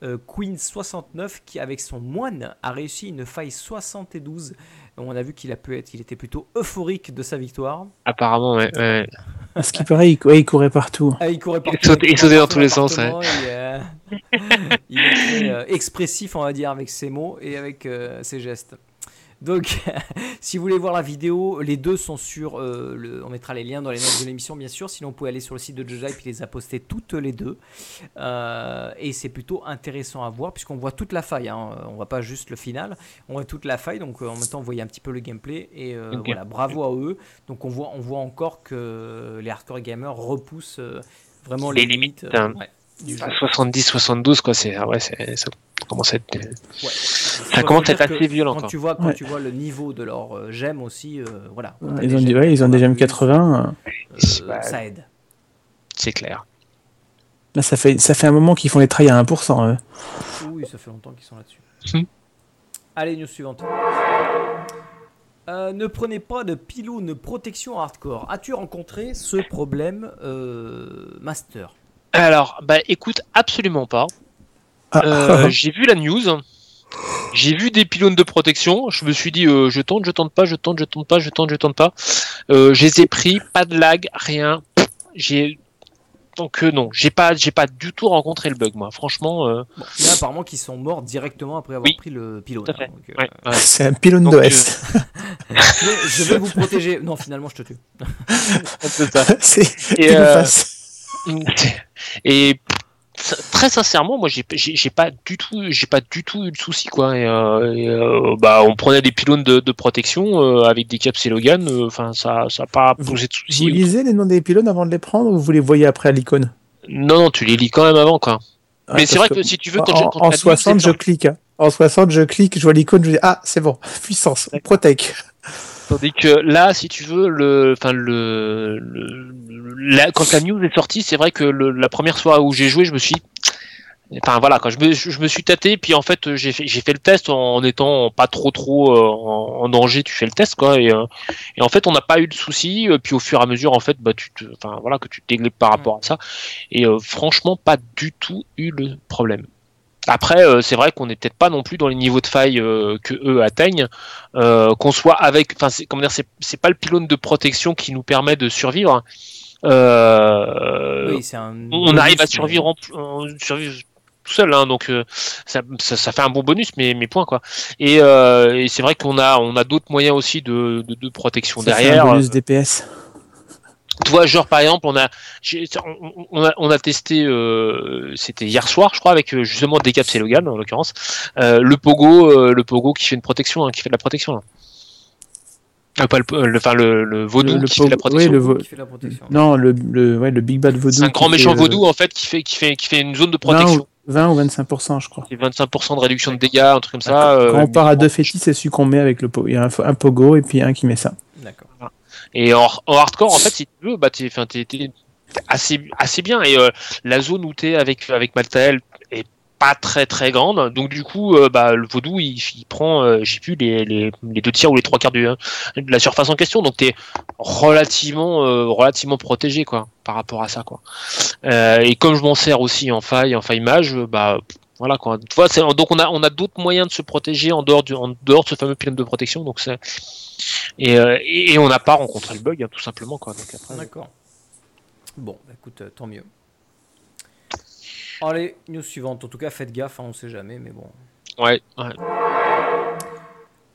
euh, Queen 69 qui avec son moine a réussi une faille 72. On a vu qu'il a pu être, il était plutôt euphorique de sa victoire. Apparemment, ouais. ouais. À ce qui paraît, il, ouais, il courait partout. Ah, il courait partout. sautait- il courait sautait dans tous les sens, Il, euh, [LAUGHS] il était euh, expressif, on va dire, avec ses mots et avec euh, ses gestes. Donc, [LAUGHS] si vous voulez voir la vidéo, les deux sont sur. euh, le, on mettra les liens dans les notes de l'émission, bien sûr. Sinon, vous pouvez aller sur le site de et puis les a postées toutes les deux. Euh, et c'est plutôt intéressant à voir puisqu'on voit toute la faille. Hein. On voit pas juste le final, on voit toute la faille. Donc, euh, en même temps, vous voyez un petit peu le gameplay. Et voilà, bravo à eux. Donc, on voit, on voit encore que les hardcore gamers repoussent vraiment les, Les limites. limites, hein. ouais, du jeu. 70, 72, quoi. C'est, ah ouais, c'est, ça commence à être. Ouais. Ça commence à être assez violent, Quand quoi. tu vois, quand Ouais. tu vois le niveau de leur euh, gemme aussi, euh, voilà. Ils ont, gemmes ouais, ils ont des gemmes 80, 80. euh, euh, Bah, ça aide. C'est clair. Là, ça fait, ça fait un moment qu'ils font les trails à 1%. eux. Oui, ça fait longtemps qu'ils sont là-dessus. Hmm. Allez, news suivante. Euh, ne prenez pas de pylône protection hardcore. As-tu rencontré ce problème, euh, Master? Alors, bah écoute, absolument pas. Ah, Euh, [LAUGHS] j'ai vu la news. J'ai vu des pylônes de protection. Je me suis dit, euh, je tente, je tente pas, je tente, je tente pas, je tente, je tente pas. Euh, je les ai pris, pas de lag, rien. J'ai donc euh, non, j'ai pas, j'ai pas du tout rencontré le bug, moi. Franchement, euh, Bon, Il y en a apparemment qui sont morts directement après avoir Oui, pris le pylône. hein, donc, euh, ouais, [LAUGHS] ouais. c'est un pylône Donc, d'OS. mais [LAUGHS] je vais vous protéger. Non, finalement, je te tue. C'est ça. c'est Et, face. Et très sincèrement, moi, j'ai j'ai- j'ai pas du tout, j'ai pas du tout eu de souci, quoi. Et, euh, et, euh, bah, on prenait des pylônes de, de protection euh, avec des caps et Logan. Enfin, ça, ça a pas posé de Vous lisez les noms des pylônes avant de les prendre ou vous les voyez après à l'icône? Non, non, tu les lis quand même avant, quoi. Ah, Mais c'est vrai que si tu veux, quand en, quand en la news 60, est je clique. hein. En 60, je clique, je vois l'icône, je dis Ah, c'est bon, [LAUGHS] puissance, protect. Tandis que là, si tu veux, le, enfin le, le- la- quand la news est sortie, c'est vrai que le- la première soirée où j'ai joué, je me suis, enfin voilà, quand je me, je me suis tâté, puis en fait j'ai fait, j'ai fait le test en étant pas trop trop euh, en, danger. Tu fais le test quoi, et, euh, et en fait on n'a pas eu de soucis. euh, Puis au fur et à mesure, en fait, bah tu, te, enfin voilà, que tu te déglipes par rapport à ça. Et euh, franchement, pas du tout eu le problème. Après, euh, c'est vrai qu'on n'est peut-être pas non plus dans les niveaux de faille euh, que eux atteignent, euh, qu'on soit avec, enfin, c'est comment dire, c'est c'est pas le pylône de protection qui nous permet de survivre. Euh, oui, c'est un on bonus, arrive à survivre, en, en- survivre tout seul, hein, donc euh, ça, ça, ça fait un bon bonus, mais mes points quoi. Et, euh, et c'est vrai qu'on a, on a d'autres moyens aussi de, de, de protection Ça fait derrière. un bonus DPS. Tu vois, genre par exemple, on a, on, on a, on a testé, euh, c'était hier soir, je crois, avec euh, justement Decap Logan en l'occurrence, euh, le pogo, euh, le pogo qui fait une protection, hein, qui fait de la protection. Là. Euh, pas le, le, enfin le, le vaudou Le- le qui fait de la pogo- protection. oui, le vo- qui fait la protection. Non, le, le, ouais, le Big Bad Vaudou. C'est un grand méchant vaudou en fait qui fait, qui fait, qui fait une zone de 20 protection. ou, 20 ou 25%, je crois. C'est 25% de réduction de dégâts, un truc comme ça. euh, Quand on part à deux fétis, c'est celui qu'on met avec le po- Il y a un, un pogo et puis un qui met ça. D'accord. Et en, en hardcore, en fait, si tu veux, bah, t'es, t'es, t'es assez, assez bien. Et euh, la zone où t'es avec, avec Maltael est pas très très grande. Donc du coup, euh, bah, le vaudou, il, il prend, euh, je sais plus, les, les, les deux tiers ou les trois quarts du, hein, de la surface en question. Donc t'es relativement, euh, relativement protégé, quoi, par rapport à ça, quoi. Euh, et comme je m'en sers aussi en faille, en faille mage, bah, voilà quoi. Tu vois, c'est- donc on a on a d'autres moyens de se protéger en dehors du en dehors de ce fameux pylône de protection. Donc c'est et, euh, et, et on n'a pas rencontré le bug hein, tout simplement quoi. Donc après, D'accord. Bon, bah, écoute, euh, tant mieux. Allez, news suivante. En tout cas, faites gaffe, hein, on sait jamais, mais bon. ouais, ouais.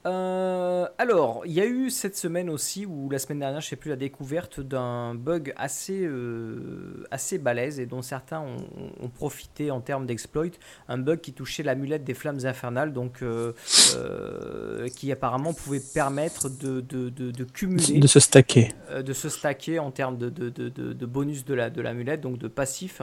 Euh, alors, il y a eu cette semaine aussi, ou la semaine dernière, je sais plus, la découverte d'un bug assez, euh, assez balèze et dont certains ont, ont profité en termes d'exploit. Un bug qui touchait l'amulette des flammes infernales, donc euh, qui apparemment pouvait permettre de, de, de, de cumuler, De se stacker. de se stacker en termes de, de, de, de- de bonus de la de l'amulette, donc de passif.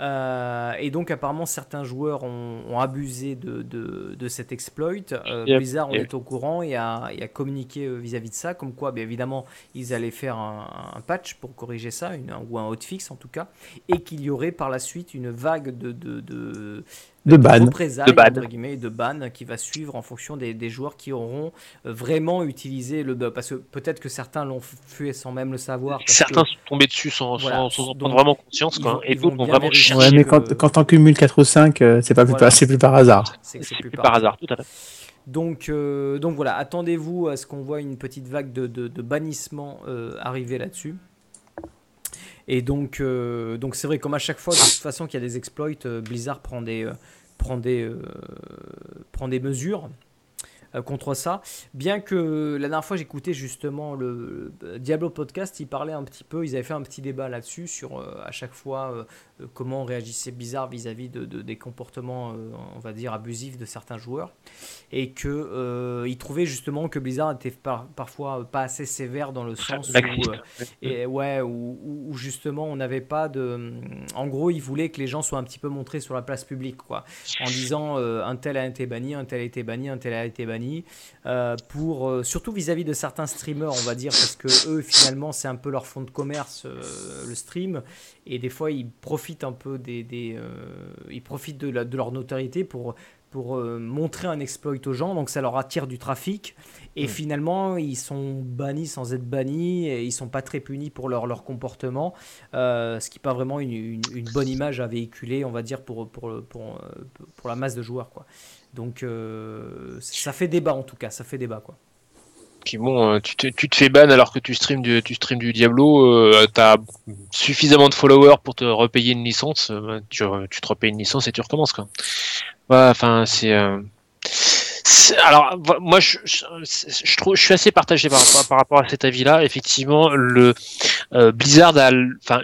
Euh, et donc apparemment certains joueurs ont, ont abusé de, de, de cet exploit. Euh, Yep, Blizzard yep. est au courant et a, et a communiqué euh, vis-à-vis de ça, comme quoi bien évidemment ils allaient faire un, un patch pour corriger ça, une, ou un hotfix en tout cas, et qu'il y aurait par la suite une vague de, de, de, De ban. représailles, De ban. entre guillemets, de ban qui va suivre en fonction des, des joueurs qui auront euh, vraiment utilisé le bug. Parce que peut-être que certains l'ont fait sans même le savoir. parce Certains que- sont tombés dessus sans, Voilà. sans, sans en prendre vraiment conscience quoi. vont- et vont d'autres ont bien vraiment cherché. Ouais, mais quand, quand on cumule 4 ou 5, euh, c'est pas, plus Voilà. par- c'est plus par hasard. c'est que c'est C'est plus plus par par hasard, tout à fait. Donc, euh, donc voilà, attendez-vous à ce qu'on voit une petite vague de, de, de bannissement euh, arriver là-dessus. Et donc, euh, donc c'est vrai, comme à chaque fois, de toute façon qu'il y a des exploits, euh, Blizzard prend des, euh, mesures contre ça. Bien que la dernière fois, j'écoutais justement le euh, Diablo podcast, ils parlaient un petit peu, ils avaient fait un petit débat là-dessus sur euh, à chaque fois euh, euh, comment réagissait Blizzard vis-à-vis de, de- des comportements, euh, on va dire, abusifs de certains joueurs et que euh, trouvaient justement que Blizzard était par- parfois pas assez sévère dans le sens où, euh, et ouais, où, où- où justement on n'avait pas de. En gros, ils voulaient que les gens soient un petit peu montrés sur la place publique, quoi, en disant euh, un tel a été banni, un tel a été banni, un tel a été banni, euh, pour euh, surtout vis-à-vis de certains streamers, on va dire, parce que eux finalement c'est un peu leur fond de commerce, euh, le stream, et des fois ils profitent un peu des, des, ils profitent de, la- de leur notoriété pour pour euh, montrer un exploit aux gens, donc ça leur attire du trafic. Et finalement, ils sont bannis sans être bannis, et ils sont pas très punis pour leur, leur comportement, euh, ce qui n'est pas vraiment une, une- une bonne image à véhiculer, on va dire, pour, pour, pour, pour la masse de joueurs. Quoi. Donc euh, ça fait débat en tout cas, ça fait débat. Quoi. Puis bon, euh, tu te, fais ban alors que tu streams du, tu streams du Diablo, euh, t'as suffisamment de followers pour te repayer une licence, euh, tu, tu te repayes une licence et tu recommences quoi. Enfin c'est. alors moi je, je, trouve je suis assez partagé par, rapport- à cet avis-là. Effectivement, le Blizzard a, enfin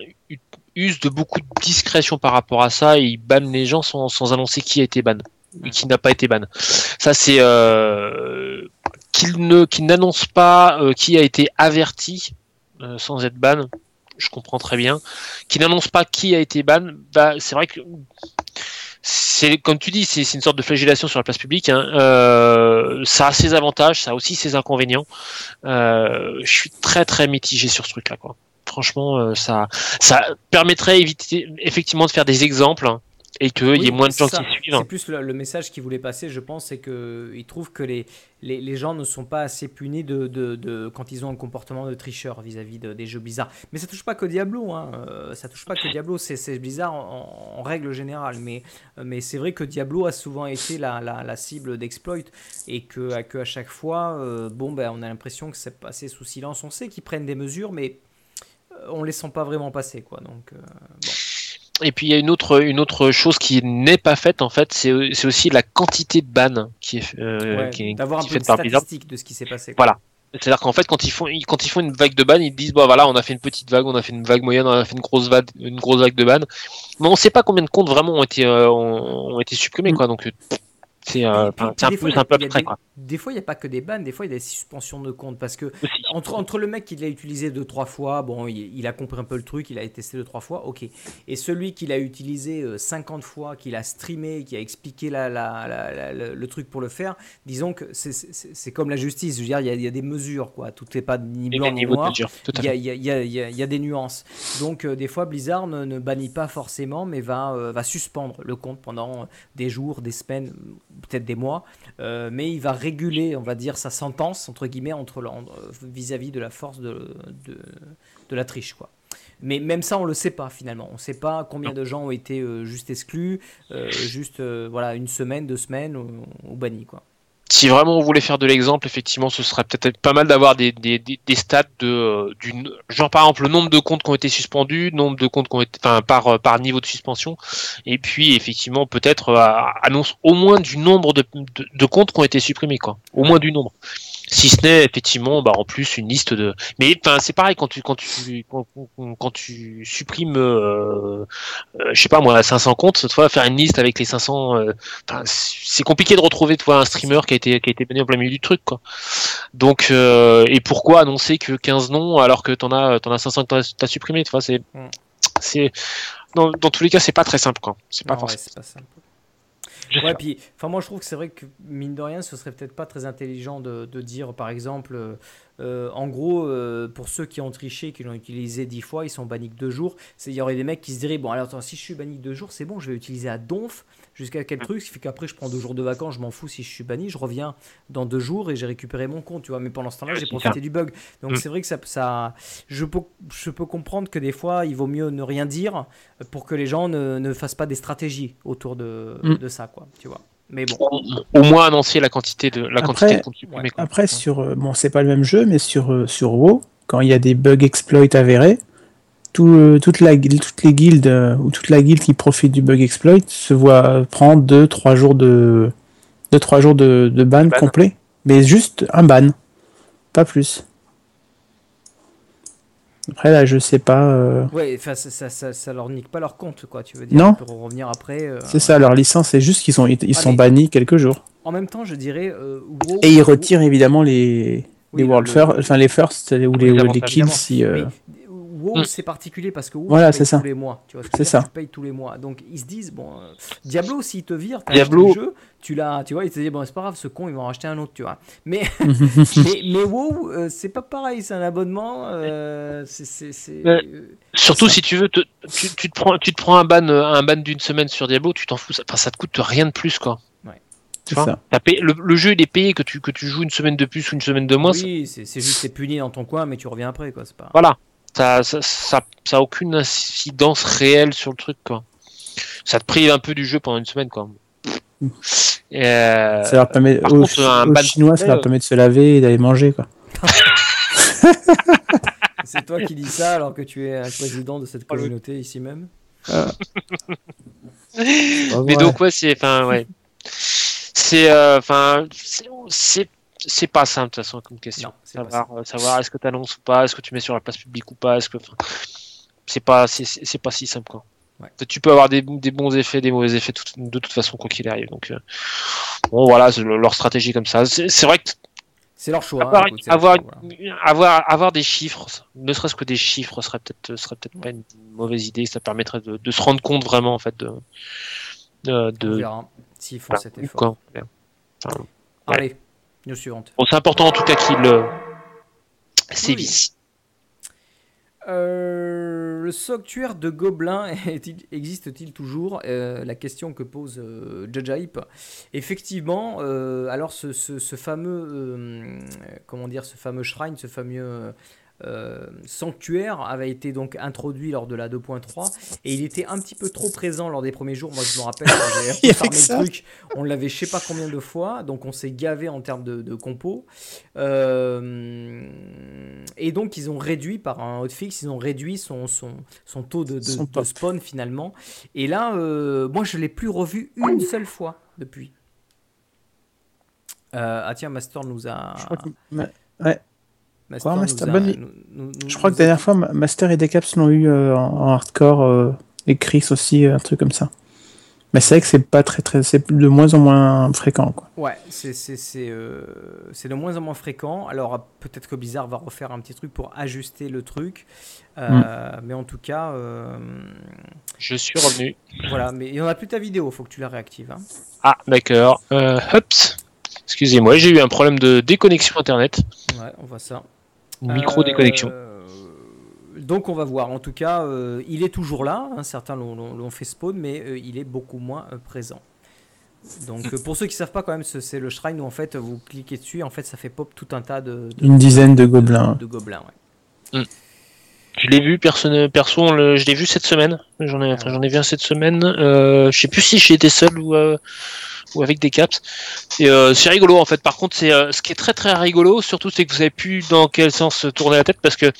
use de beaucoup de discrétion par rapport à ça et il banne les gens sans, sans annoncer qui a été ban qui n'a pas été ban. Ça c'est euh, qu'il ne qu'il n'annonce pas euh, qui a été averti euh, sans être ban, je comprends très bien. Qu'il n'annonce pas qui a été ban, bah c'est vrai que c'est comme tu dis, c'est une sorte de flagellation sur la place publique. hein. Euh, ça a ses avantages, ça a aussi ses inconvénients. Euh, je suis très très mitigé sur ce truc-là, quoi. Franchement, euh, ça, ça permettrait éviter, effectivement de faire des exemples hein, et qu'il y Oui, ait moins de gens c'est qui ça. suivent. C'est plus le, le message qu'il voulait passer, je pense, c'est qu'il trouve que les, les, les gens ne sont pas assez punis de, de, de- quand ils ont un comportement de tricheur vis-à-vis de- des jeux bizarres. Mais ça touche pas que Diablo, hein. euh, ça touche pas que Diablo, c'est bizarre en, en règle générale. Mais, mais c'est vrai que Diablo a souvent été la, la, la cible d'exploit et que, que à chaque fois, euh, bon, ben, on a l'impression que c'est passé sous silence. On sait qu'ils prennent des mesures, mais euh, on les sent pas vraiment passer, quoi. Donc, euh, bon. Et puis il y a une autre, une autre chose qui n'est pas faite en fait, c'est c'est aussi la quantité de ban qui est, euh, Ouais, qui est, d'avoir un peu faite par Blizzard. de ce qui s'est passé. quoi. Voilà. C'est-à-dire qu'en fait, quand ils font, quand ils font une vague de ban, ils disent, bon, voilà, on a fait une petite vague, on a fait une vague moyenne, on a fait une grosse vague, une grosse vague de ban. Mais on sait pas combien de comptes vraiment ont été, euh, ont, ont été supprimés, quoi. Donc, euh, c'est, euh, un peu, fois, un peu abstrait, des- quoi. Des fois, il n'y a pas que des bans, des fois, il y a des suspensions de compte. Parce que Aussi. entre, entre le mec qui l'a utilisé deux, trois fois, bon, il, il a compris un peu le truc, il a testé deux, trois fois, ok. Et celui qui l'a utilisé euh, 50 fois, qui l'a streamé, qui a expliqué la, la- le, truc pour le faire, disons que c'est- comme la justice. Je veux dire, il y a, il y a des mesures, quoi. Tout n'est pas ni blanc ni noir. il y a- il y a- il y a des nuances. Donc, euh, des fois, Blizzard ne, ne bannit pas forcément, mais va, euh, va suspendre le compte pendant des jours, des semaines, peut-être des mois. Euh, mais il va réguler, on va dire, sa sentence, entre guillemets, entre euh, vis-à-vis de la force de, de, de la triche, quoi. Mais même ça, on le sait pas finalement. On sait pas combien de gens ont été euh, juste exclus, juste voilà une semaine, deux semaines ou, ou bannis, quoi. Si vraiment on voulait faire de l'exemple, effectivement, ce serait peut-être pas mal d'avoir des, des, des, stats de, euh, d'une, genre par exemple le nombre de comptes qui ont été suspendus, nombre de comptes qui ont été, enfin par euh, par niveau de suspension, et puis effectivement peut-être euh, annonce au moins du nombre de, de, de comptes qui ont été supprimés, quoi, au moins du nombre. Si ce n'est effectivement, bah en plus une liste de. Mais enfin c'est pareil quand tu quand tu quand, quand tu supprimes, euh, euh, je sais pas moi 500 comptes, cette fois faire une liste avec les 500. euh, c'est compliqué de retrouver toi un streamer qui a été qui a été banni en plein milieu du truc quoi. Donc euh, et pourquoi annoncer que 15 noms alors que t'en as t'en as 500 que t'as- t'as supprimé, tu vois, c'est Mm. c'est dans, dans tous les cas c'est pas très simple quoi. C'est pas Non, ouais, forcément. c'est pas simple. Je sais Ouais, puis, enfin, moi je trouve que c'est vrai que mine de rien, ce serait peut-être pas très intelligent de, de dire, par exemple, euh, euh, en gros, euh, pour ceux qui ont triché, qui l'ont utilisé dix fois, ils sont bannis que deux jours. C'est- Il y aurait des mecs qui se diraient, bon, alors attends, si je suis banni deux jours, c'est bon, je vais utiliser à donf jusqu'à quel truc, ce qui fait qu'après je prends deux jours de vacances, je m'en fous si je suis banni, je reviens dans deux jours et j'ai récupéré mon compte, tu vois. Mais pendant ce temps-là, j'ai profité du bug. Donc Mm. c'est vrai que ça, ça je, peux, je peux comprendre que des fois, il vaut mieux ne rien dire pour que les gens ne, ne fassent pas des stratégies autour de, Mm. de ça, quoi, tu vois. Mais bon. Au, moins annoncer la quantité de la Après- quantité de Ouais. Après, sur, euh, bon, c'est pas le même jeu, mais sur, euh, sur WoW, quand il y a des bugs exploit avérés, tout, euh, toute la, guilde- toutes les guildes euh, ou toute la guilde qui profite du bug exploit se voit prendre 2-3 jours de, deux, trois jours de, de ban Ban. complet. Mais juste un ban, pas plus. Après, là, je sais pas. euh, Ouais, enfin, ça, ça, ça, ça leur nique pas leur compte, quoi, tu veux dire. Non. Pourront revenir après. euh, C'est ça, leur licence, c'est juste qu'ils sont, ils, ils Ah, sont mais- bannis quelques jours. En même temps, je dirais. euh, Et ils retirent évidemment les, Oui, les World le- First, enfin les First ou les, Les ou les avantages, kills si. euh, WoW, Mm. c'est particulier parce que WoW, Voilà, c'est ça. tous les mois. Tu vois C'est ça. Tu payes tous les mois. Donc ils se disent, bon, euh, Diablo, s'il te vire, t'as Diablo- acheté le jeu, tu l'as, tu vois, ils te disent, bon, c'est pas grave, ce con, ils vont en racheter un autre, tu vois. Mais, [LAUGHS] [LAUGHS] mais, mais WoW, euh, c'est pas pareil, c'est un abonnement. euh, c'est. c'est- c'est- Surtout si tu veux, te- tu, tu te prends, tu te prends un ban, un ban d'une semaine sur Diablo, tu t'en fous. ça- Enfin, ça te coûte rien de plus, quoi. Tu c'est vois ça. T'as payé- le, le jeu il est payé que tu que tu joues une semaine de plus ou une semaine de moins. oui, c'est c'est juste, t'es puni dans ton coin, mais tu reviens après, quoi. C'est pas. Voilà. Ça, ça, ça, ça a aucune incidence réelle sur le truc, quoi. Ça te prive un peu du jeu pendant une semaine, quoi. Euh, Ça leur permet, par aux, contre, un aux ban Chinois, ça leur permet de se laver et d'aller manger. Quoi. [LAUGHS] C'est toi qui dis ça alors que tu es un président de cette communauté ici même? Mais donc ouais, c'est enfin ouais. C'est euh, enfin c'est- c'est c'est pas simple de toute façon comme question. Non, Savoir euh, savoir est-ce que tu annonces ou pas, est-ce que tu mets sur la place publique ou pas, est-ce que c'est pas c'est pas si simple quoi. Ouais. Tu peux avoir des, des bons effets, des mauvais effets tout- de toute façon quoi qu'il arrive. Donc euh, bon voilà, c'est le- leur stratégie comme ça. C'est vrai que C'est leur choix. hein, avoir, écoute, leur avoir, choix, voilà. avoir, avoir des chiffres, ne serait-ce que des chiffres, serait peut-être serait peut-être pas une mauvaise idée. Ça permettrait de, de se rendre compte vraiment en fait de, euh, On de. verra s'ils font enfin, cet effort. Enfin, Ouais. Allez, news suivante. Bon, c'est important en tout cas qu'il euh, sévisse. Euh, le sanctuaire de Gobelin [LAUGHS] est-il- existe-t-il toujours? Euh, La question que pose euh, Judge Hype. Effectivement, alors ce, ce- ce fameux, comment dire, ce fameux shrine, ce fameux euh, sanctuaire avait été donc introduit lors de la 2.3 et il était un petit peu trop présent lors des premiers jours. Moi, je me rappelle [LAUGHS] farmé le truc, on l'avait je sais pas combien de fois, donc on s'est gavé en termes de, de compos. Euh, et donc ils ont réduit par un hotfix, ils ont réduit son, son, son taux de, de- Son de pop. spawn finalement. Et là, euh, moi je l'ai plus revu une seule fois depuis. Ah tiens, Master nous a. Je crois que, ouais, Master Quoi, nous Master a- Bonne- nous- nous- nous- je crois que a- dernière fois, Ma- Master et Decaps l'ont eu euh, en, en hardcore, euh, et Chris aussi, un truc comme ça. Mais c'est vrai que c'est pas très, très, c'est de moins en moins fréquent, quoi. Ouais, c'est c'est- c'est, euh, c'est de moins en moins fréquent. Alors peut-être que Blizzard va refaire un petit truc pour ajuster le truc. Euh, Mais en tout cas, euh, Je suis revenu. voilà. Mais il n'y en a plus ta vidéo, faut que tu la réactives. hein. Ah, d'accord. Euh, hops. Excusez-moi, j'ai eu un problème de déconnexion internet. Ouais, on voit ça. Micro déconnexion. Euh, donc on va voir. En tout cas, euh, il est toujours là. hein, certains l'ont- fait spawn, mais euh, il est beaucoup moins euh, présent. Donc euh, pour ceux qui savent pas quand même, ce- c'est le shrine où en fait vous cliquez dessus, en fait ça fait pop tout un tas de, de- Une dizaine de gobelins. de, de gobelins. ouais. Je l'ai vu, perso, perso on le- je l'ai vu cette semaine. J'en ai, enfin, j'en ai vu un cette semaine. Euh, je sais plus si j'étais seul ou, euh, ou avec des caps. Et euh, c'est rigolo en fait. Par contre, c'est euh, ce qui est très très rigolo, surtout c'est que vous savez plus dans quel sens tourner la tête parce que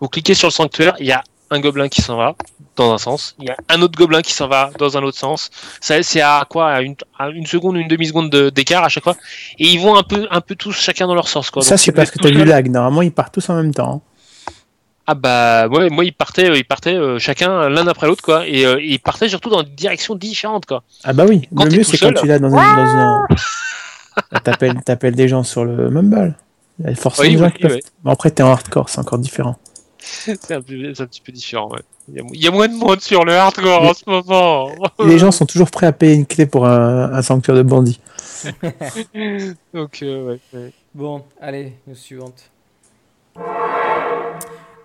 vous cliquez sur le sanctuaire, il y a un gobelin qui s'en va dans un sens, il y a un autre gobelin qui s'en va dans un autre sens. Ça c'est à quoi à une, à une seconde, une demi seconde de- d'écart à chaque fois. Et ils vont un peu un peu tous chacun dans leur sens quoi. Ça, c'est parce que tout t'as du lag. Normalement, ils partent tous en même temps. Ah bah ouais, moi ils partaient, euh, ils partaient euh, chacun l'un après l'autre quoi, et euh, ils partaient surtout dans des directions différentes quoi. Ah bah oui, Quand le mieux c'est quand tu l'as dans un... Dans un... Là, [LAUGHS] T'appelles, t'appelles des gens sur le Mumble. Il y a forcément Oui, des gens oui, qui peuvent- oui. Bon, après t'es en hardcore, c'est encore différent. [LAUGHS] C'est un, peu- c'est un petit peu différent. Ouais. Il, y a, mo- il y a moins de monde sur le hardcore en ce moment. [LAUGHS] Les gens sont toujours prêts à payer une clé pour un, un sanctuaire de bandits. Donc euh, ouais, ouais. Bon, allez, suivante.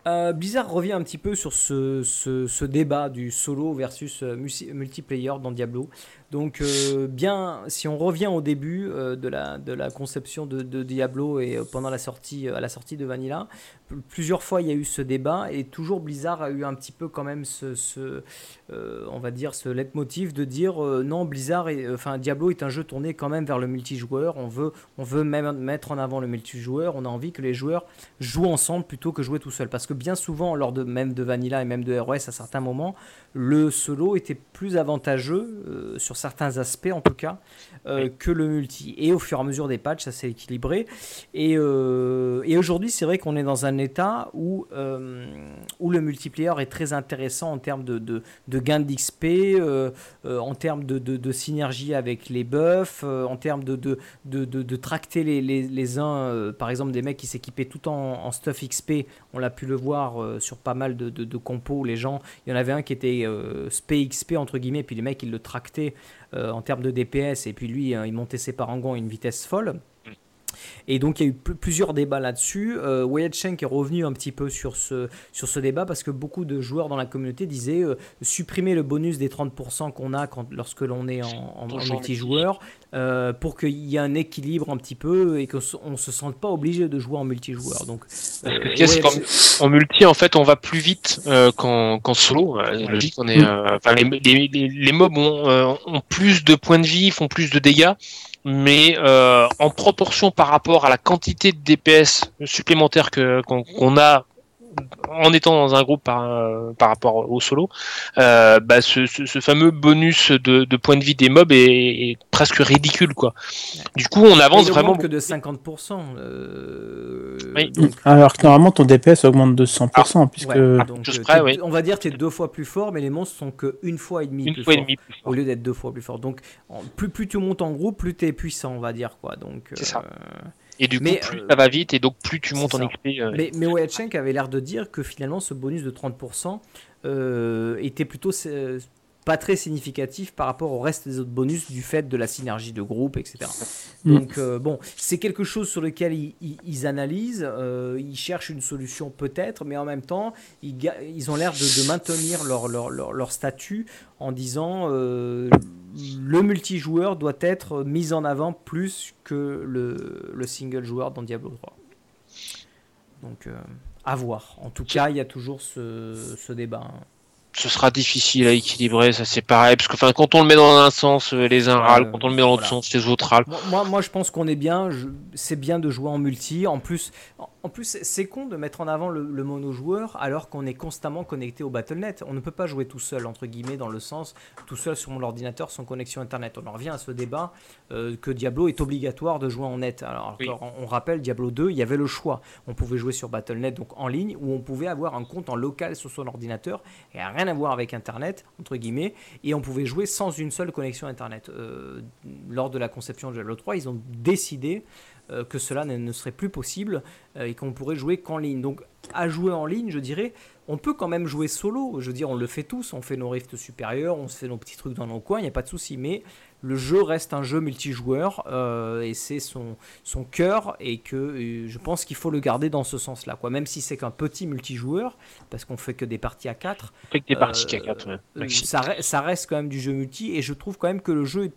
Euh, Blizzard revient un petit peu sur ce, débat du solo versus euh, multi- multiplayer dans Diablo. Donc, euh, bien, si on revient au début euh, de, la, de la conception de, Diablo et euh, pendant la sortie, à la sortie de Vanilla, pl- plusieurs fois il y a eu ce débat et toujours Blizzard a eu un petit peu quand même ce, ce, on va dire, ce leitmotiv de dire non, Blizzard, est- enfin Diablo est un jeu tourné quand même vers le multijoueur. On veut, on veut même mettre en avant le multijoueur. On a envie que les joueurs jouent ensemble plutôt que jouer tout seul. Parce que bien souvent, lors de même de Vanilla et même de ROS, à certains moments, le solo était plus avantageux euh, sur certains aspects en tout cas euh, que le multi. Et au fur et à mesure des patchs, ça s'est équilibré. Et, euh, et aujourd'hui, c'est vrai qu'on est dans un état où, où le multiplayer est très intéressant en termes de, de, de gains d'XP, en termes de, de, de synergie avec les buffs, en termes de, de, de, de, de tracter les, les, les uns, par exemple des mecs qui s'équipaient tout en, en stuff XP, on l'a pu le voir sur pas mal de, de, de compos, les gens, il y en avait un qui était euh, spé XP entre guillemets, puis les mecs ils le tractaient euh, en termes de DPS, et puis lui euh, il montait ses parangons à une vitesse folle. Et donc il y a eu pl- plusieurs débats là-dessus. Euh, Wyatt Shank est revenu un petit peu sur ce, sur ce débat parce que beaucoup de joueurs dans la communauté disaient euh, supprimer le bonus des 30% qu'on a quand, lorsque l'on est en, en- en multijoueur euh, pour qu'il y ait un équilibre un petit peu et qu'on ne se sente pas obligé de jouer en multijoueur. Donc, Parce que euh, ce Wyatt- qu'en en multi, en fait, on va plus vite euh, qu'en qu'en solo. Euh, logique, on est, euh, enfin, les, les, les, les mobs ont, euh, ont plus de points de vie, font plus de dégâts, mais euh, en proportion par rapport à la quantité de DPS supplémentaires qu'on a en étant dans un groupe par, euh, par rapport au solo, euh, bah, ce, ce, ce fameux bonus de, de points de vie des mobs est, est presque ridicule, quoi. Du coup, on avance il vraiment. que de 50%. euh, Oui. donc, Alors que normalement ton DPS augmente de 100%, puisque ouais, donc, juste euh, près, t'es- oui. On va dire que tu es deux fois plus fort, mais les monstres sont que une fois et demi Une plus fois et forts. demi plus fort. au lieu d'être deux fois plus fort. Donc, plus, plus tu montes en groupe, plus tu es puissant, on va dire. quoi. Donc, C'est ça. Et du coup, Mais, plus euh, ça va vite, et donc plus tu montes en. XP. euh, Mais, mais Wyattchenk avait l'air de dire que finalement, ce bonus de 30% euh, était plutôt pas très significatif par rapport au reste des autres bonus du fait de la synergie de groupe, etc. Mm. Donc euh, bon, c'est quelque chose sur lequel ils, ils- ils analysent, euh, ils cherchent une solution peut-être, mais en même temps, ils, ont l'air de, de maintenir leur, leur, leur, leur statut en disant euh, le multijoueur doit être mis en avant plus que le, le single joueur dans Diablo 3. Donc euh, à voir. En tout cas, il y a toujours ce, ce débat. hein. Ce sera difficile à équilibrer, ça c'est pareil, parce que enfin, quand on le met dans un sens, euh, les uns râlent, quand on le met dans l'autre voilà. sens, les autres râlent. Moi, moi, je pense qu'on est bien. C'est bien de jouer en multi. En plus, en- en plus, c'est- con de mettre en avant le, le mono-joueur alors qu'on est constamment connecté au Battle.net. On ne peut pas jouer tout seul, entre guillemets, dans le sens tout seul sur mon ordinateur sans connexion Internet. On en revient à ce débat euh, que Diablo est obligatoire de jouer en net. Alors, Oui. on, on rappelle, Diablo 2, il y avait le choix. On pouvait jouer sur Battle.net, donc en ligne, ou on pouvait avoir un compte en local sur son ordinateur et rien à voir avec Internet, entre guillemets, et on pouvait jouer sans une seule connexion Internet. Euh, lors de la conception de Diablo 3, ils ont décidé euh, que cela ne, ne serait plus possible euh, et qu'on pourrait jouer qu'en ligne. Donc, à jouer en ligne, je dirais, on peut quand même jouer solo. Je veux dire, on le fait tous, on fait nos rifts supérieurs, on se fait nos petits trucs dans nos coins, il n'y a pas de souci. Mais le jeu reste un jeu multijoueur euh, et c'est son, son cœur et que euh, je pense qu'il faut le garder dans ce sens-là. Quoi. Même si c'est qu'un petit multijoueur, parce qu'on fait que des parties à 4, Fait que des parties euh, ouais. euh, Maxi. ça, re- ça reste quand même du jeu multi et je trouve quand même que le jeu est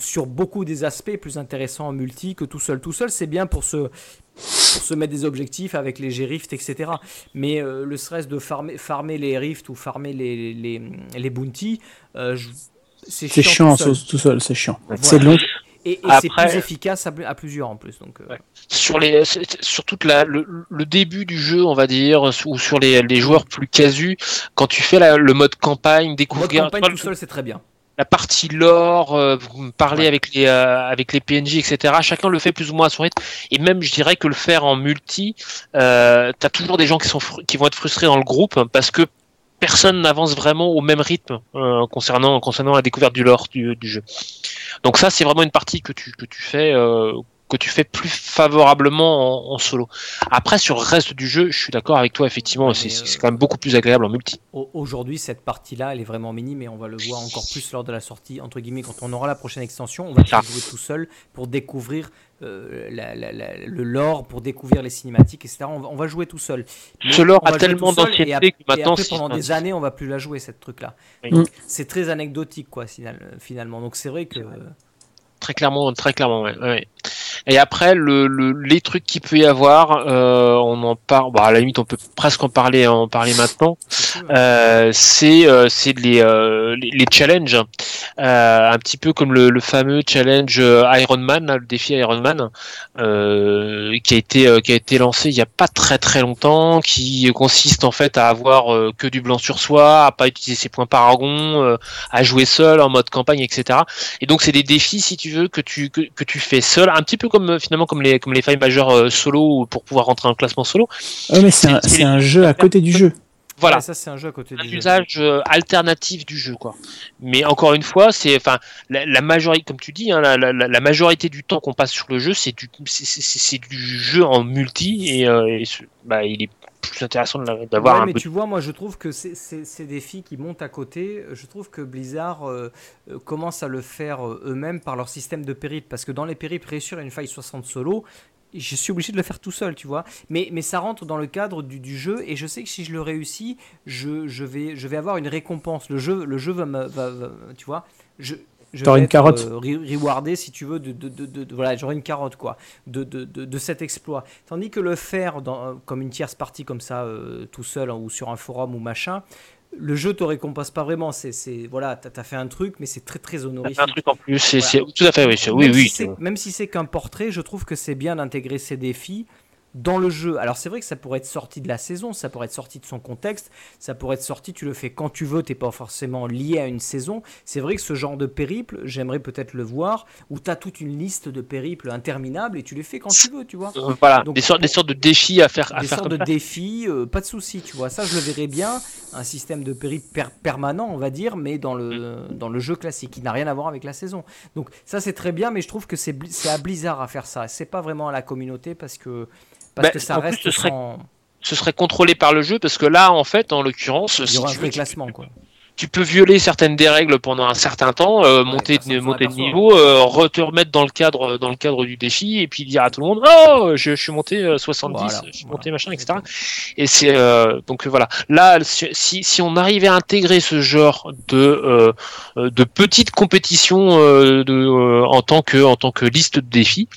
sur beaucoup des aspects plus intéressant en multi que tout seul. Tout seul, c'est bien pour se, pour se mettre des objectifs avec les G-Rift, etc. Mais euh, le stress de farmer, farmer les Rift ou farmer les, les, les bounty, euh, c'est chiant, chiant tout seul. tout, tout seul, c'est chiant. Voilà. C'est long. Et, et c'est plus efficace à, à plusieurs en plus. Donc, euh, Ouais. sur les sur toute la le, le début du jeu on va dire ou sur les, les joueurs plus casus quand tu fais la- le mode campagne mode découvrir campagne tu vois, tout seul, c'est très bien. La partie lore euh, parler Ouais. avec les euh, avec les PNJ etc chacun le fait plus ou moins à son rythme. Et même je dirais que le faire en multi euh, t'as toujours des gens qui sont qui vont être frustrés dans le groupe parce que personne n'avance vraiment au même rythme euh, concernant concernant la découverte du lore du, du jeu. Donc ça c'est vraiment une partie que tu que tu fais euh, que tu fais plus favorablement en, en solo. Après, sur le reste du jeu, je suis d'accord avec toi, effectivement, c'est euh, c'est quand même beaucoup plus agréable en multi. Au- Aujourd'hui, cette partie-là, elle est vraiment minime et on va le voir encore plus lors de la sortie. Entre guillemets, quand on aura la prochaine extension, on va Ça. jouer tout seul pour découvrir euh, la- la- la- le lore, pour découvrir les cinématiques, etc. On va, on va jouer tout seul. Mais Ce lore a tellement d'ancienneté que maintenant, et après, pendant des années, on va plus la jouer, cette truc-là. Oui. Donc, C'est très anecdotique, quoi, final- finalement. Donc c'est vrai que. Très clairement, très clairement, ouais. ouais. Et après, le, le- les trucs qu'il peut y avoir, euh, on en parle. Bah, à la limite, on peut presque en parler, en parler maintenant. Euh, c'est euh, c'est les, euh, les les challenges, euh, un petit peu comme le, le fameux challenge Iron Man, là, le défi Iron Man, euh, qui a été euh, qui a été lancé il y a pas très très longtemps, qui consiste en fait à avoir que du blanc sur soi, à pas utiliser ses points paragon, euh, à jouer seul en mode campagne, etc. Et donc c'est des défis si tu veux que tu que, que tu fais seul, un petit peu comme euh, finalement comme les comme les failles majeures euh, solo pour pouvoir rentrer en classement solo. Ouais, mais c'est un, les- un jeu à côté du jeu. Voilà. Ouais, ça, c'est un jeu à côté un du jeu. usage euh, alternatif du jeu quoi mais encore une fois c'est enfin la, la majorité comme tu dis hein, la, la, la majorité du temps qu'on passe sur le jeu c'est du c'est- c'est c'est du jeu en multi et, euh, et bah, il est plus intéressant de la- d'avoir Ouais, un mais peu tu vois, moi je trouve que ces- ces ces défis qui montent à côté, je trouve que Blizzard euh, euh, commence à le faire euh, eux-mêmes par leur système de périple. Parce que dans les périples, réussir une faille 60 solo, je suis obligé de le faire tout seul, tu vois. Mais, mais ça rentre dans le cadre du, du jeu et je sais que si je le réussis, je, je, vais, je vais avoir une récompense. Le jeu, le jeu va me. va- va- tu vois je, je T'auras une être, carotte. euh, re- rewardé si tu veux de, de, de, de- de- voilà j'aurai une carotte quoi de, de, de, de cet exploit tandis que le faire dans, comme une tierce partie comme ça euh, tout seul hein, ou sur un forum ou machin le jeu te récompense pas vraiment c'est c'est voilà t'as as fait un truc mais c'est très très honorifique un truc en plus c'est Voilà. tout à fait oui même oui si même si c'est qu'un portrait je trouve que c'est bien d'intégrer ces défis dans le jeu. Alors c'est vrai que ça pourrait être sorti de la saison, ça pourrait être sorti de son contexte, ça pourrait être sorti, tu le fais quand tu veux, t'es pas forcément lié à une saison. C'est vrai que ce genre de périple, j'aimerais peut-être le voir, où tu as toute une liste de périples interminables et tu les fais quand tu veux, tu vois. Euh, voilà Donc, des sortes des sortes de défis à faire à Des faire sortes comme de ça. défis, euh, pas de souci, tu vois. Ça, je le verrais bien, un système de périple per- permanent, on va dire, mais dans le, Mm. dans le jeu classique, qui n'a rien à voir avec la saison. Donc ça, c'est très bien, mais je trouve que c'est à Blizzard à faire ça. C'est pas vraiment à la communauté parce que, parce Bah, que ça en plus, ce serait- sans... ce serait contrôlé par le jeu parce que là en fait en l'occurrence Il y si aura un tu veux, tu- classement, quoi. Tu peux violer certaines des règles pendant un certain temps, euh, monter, s'en monter de niveau, euh, te remettre dans le cadre, dans le cadre du défi, et puis dire à tout le monde, oh, je, je suis monté euh, 70, Voilà, je suis voilà. monté machin, etc. Et c'est euh, donc euh, voilà. Là, si, si on arrivait à intégrer ce genre de euh, euh, de petites compétitions euh, de, euh, en tant que en tant que liste de défis,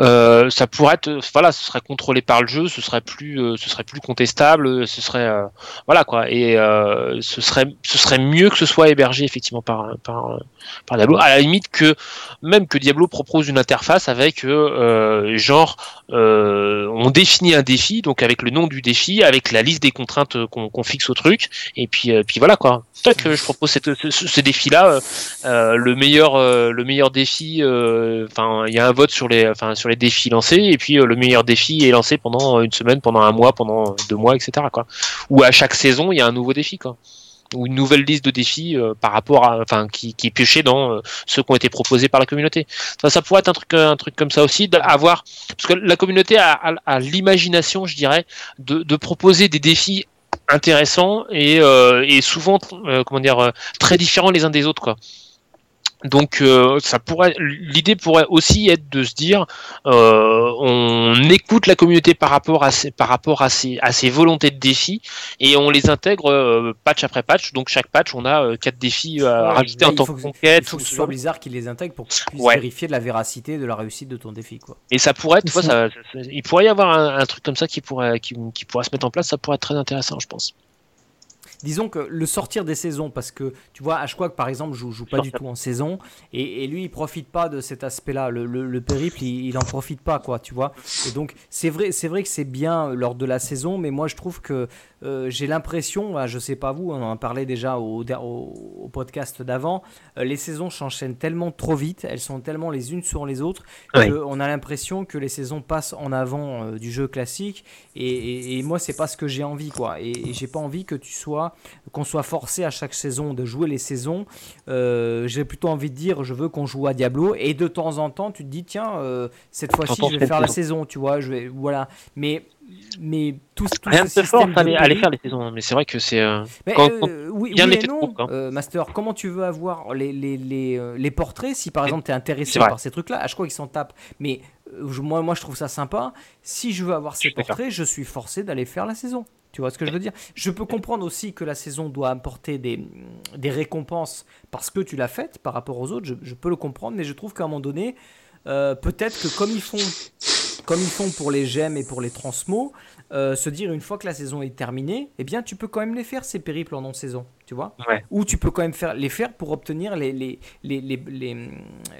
euh, ça pourrait être voilà, ce serait contrôlé par le jeu, ce serait plus euh, ce serait plus contestable, ce serait euh, voilà quoi. Et euh, ce serait ce serait mieux que ce soit hébergé effectivement par Diablo. À la limite que même que Diablo propose une interface avec euh, euh, genre euh, on définit un défi donc avec le nom du défi, avec la liste des contraintes qu'on fixe au truc, et puis puis voilà quoi. Que je propose cette, ce, ce défi là, le meilleur le meilleur défi. Enfin, il y a un vote sur les sur les défis lancés, et puis le meilleur défi est lancé pendant une semaine, pendant un mois, pendant deux mois, etc. Ou à chaque saison il y a un nouveau défi quoi ou une nouvelle liste de défis euh, par rapport à enfin qui, qui est piochée dans euh, ceux qui ont été proposés par la communauté. Ça, pourrait être un truc un truc comme ça aussi d'avoir parce que la communauté a, l'imagination, je dirais, de, de proposer des défis intéressants et, euh, et souvent euh, comment dire euh, très différents les uns des autres quoi. Donc euh, ça pourrait l'idée pourrait aussi être de se dire euh, on écoute la communauté par rapport à ses, par rapport à ses, à ses volontés de défis et on les intègre euh, patch après patch. Donc chaque patch on a euh, quatre défis à Ouais, rajouter en tant que conquête. Il faut que ce soit. Blizzard qui les intègre pour Ouais. vérifier de la véracité de la réussite de ton défi. Quoi. Et ça pourrait être, ça, ça- il pourrait y avoir un, un truc comme ça qui pourrait, qui, qui pourrait se mettre en place. Ça pourrait être très intéressant, je pense. Disons que le sortir des saisons, parce que tu vois, Ashquack par exemple joue, joue pas du tout en saison, et, et lui il profite pas de cet aspect-là. Le, le- le périple, il, il en profite pas, quoi, tu vois. Et donc c'est vrai, c'est vrai que c'est bien lors de la saison, mais moi je trouve que euh, j'ai l'impression, ah, je sais pas vous, on en parlait déjà au, au- au podcast d'avant, euh, les saisons s'enchaînent tellement trop vite, elles sont tellement les unes sur les autres, qu'on a l'impression que les saisons passent en avant euh, du jeu classique, et, et- et moi c'est pas ce que j'ai envie, quoi. Et, et j'ai pas envie que tu sois qu'on soit forcé à chaque saison de jouer les saisons. Euh, J'ai plutôt envie de dire, je veux qu'on joue à Diablo. Et de temps en temps, tu te dis, tiens, euh, cette fois-ci, je vais faire la saison. tu vois. Je vais, voilà. Mais, mais tout, tout Rien ce force système à de aller, aller faire les saisons, mais c'est vrai que c'est. euh, euh, oui, et de non, hein. euh, Master. Comment tu veux avoir les, les, les, les portraits si par exemple tu es intéressé par ces trucs-là? Ah, Je crois qu'ils s'en tapent. Mais moi, moi, je trouve ça sympa. Si je veux avoir ces portraits, je suis forcé d'aller faire la saison. Tu vois ce que je veux dire? Je peux comprendre aussi que la saison doit apporter des, récompenses parce que tu l'as faite par rapport aux autres. Je, peux le comprendre, mais je trouve qu'à un moment donné, euh, peut-être que comme ils font, comme ils font pour les gemmes et pour les transmos, euh, se dire une fois que la saison est terminée, eh bien tu peux quand même les faire ces périples en non-saison, tu vois. Ouais. Ou tu peux quand même faire, les faire pour obtenir les, les, les, les,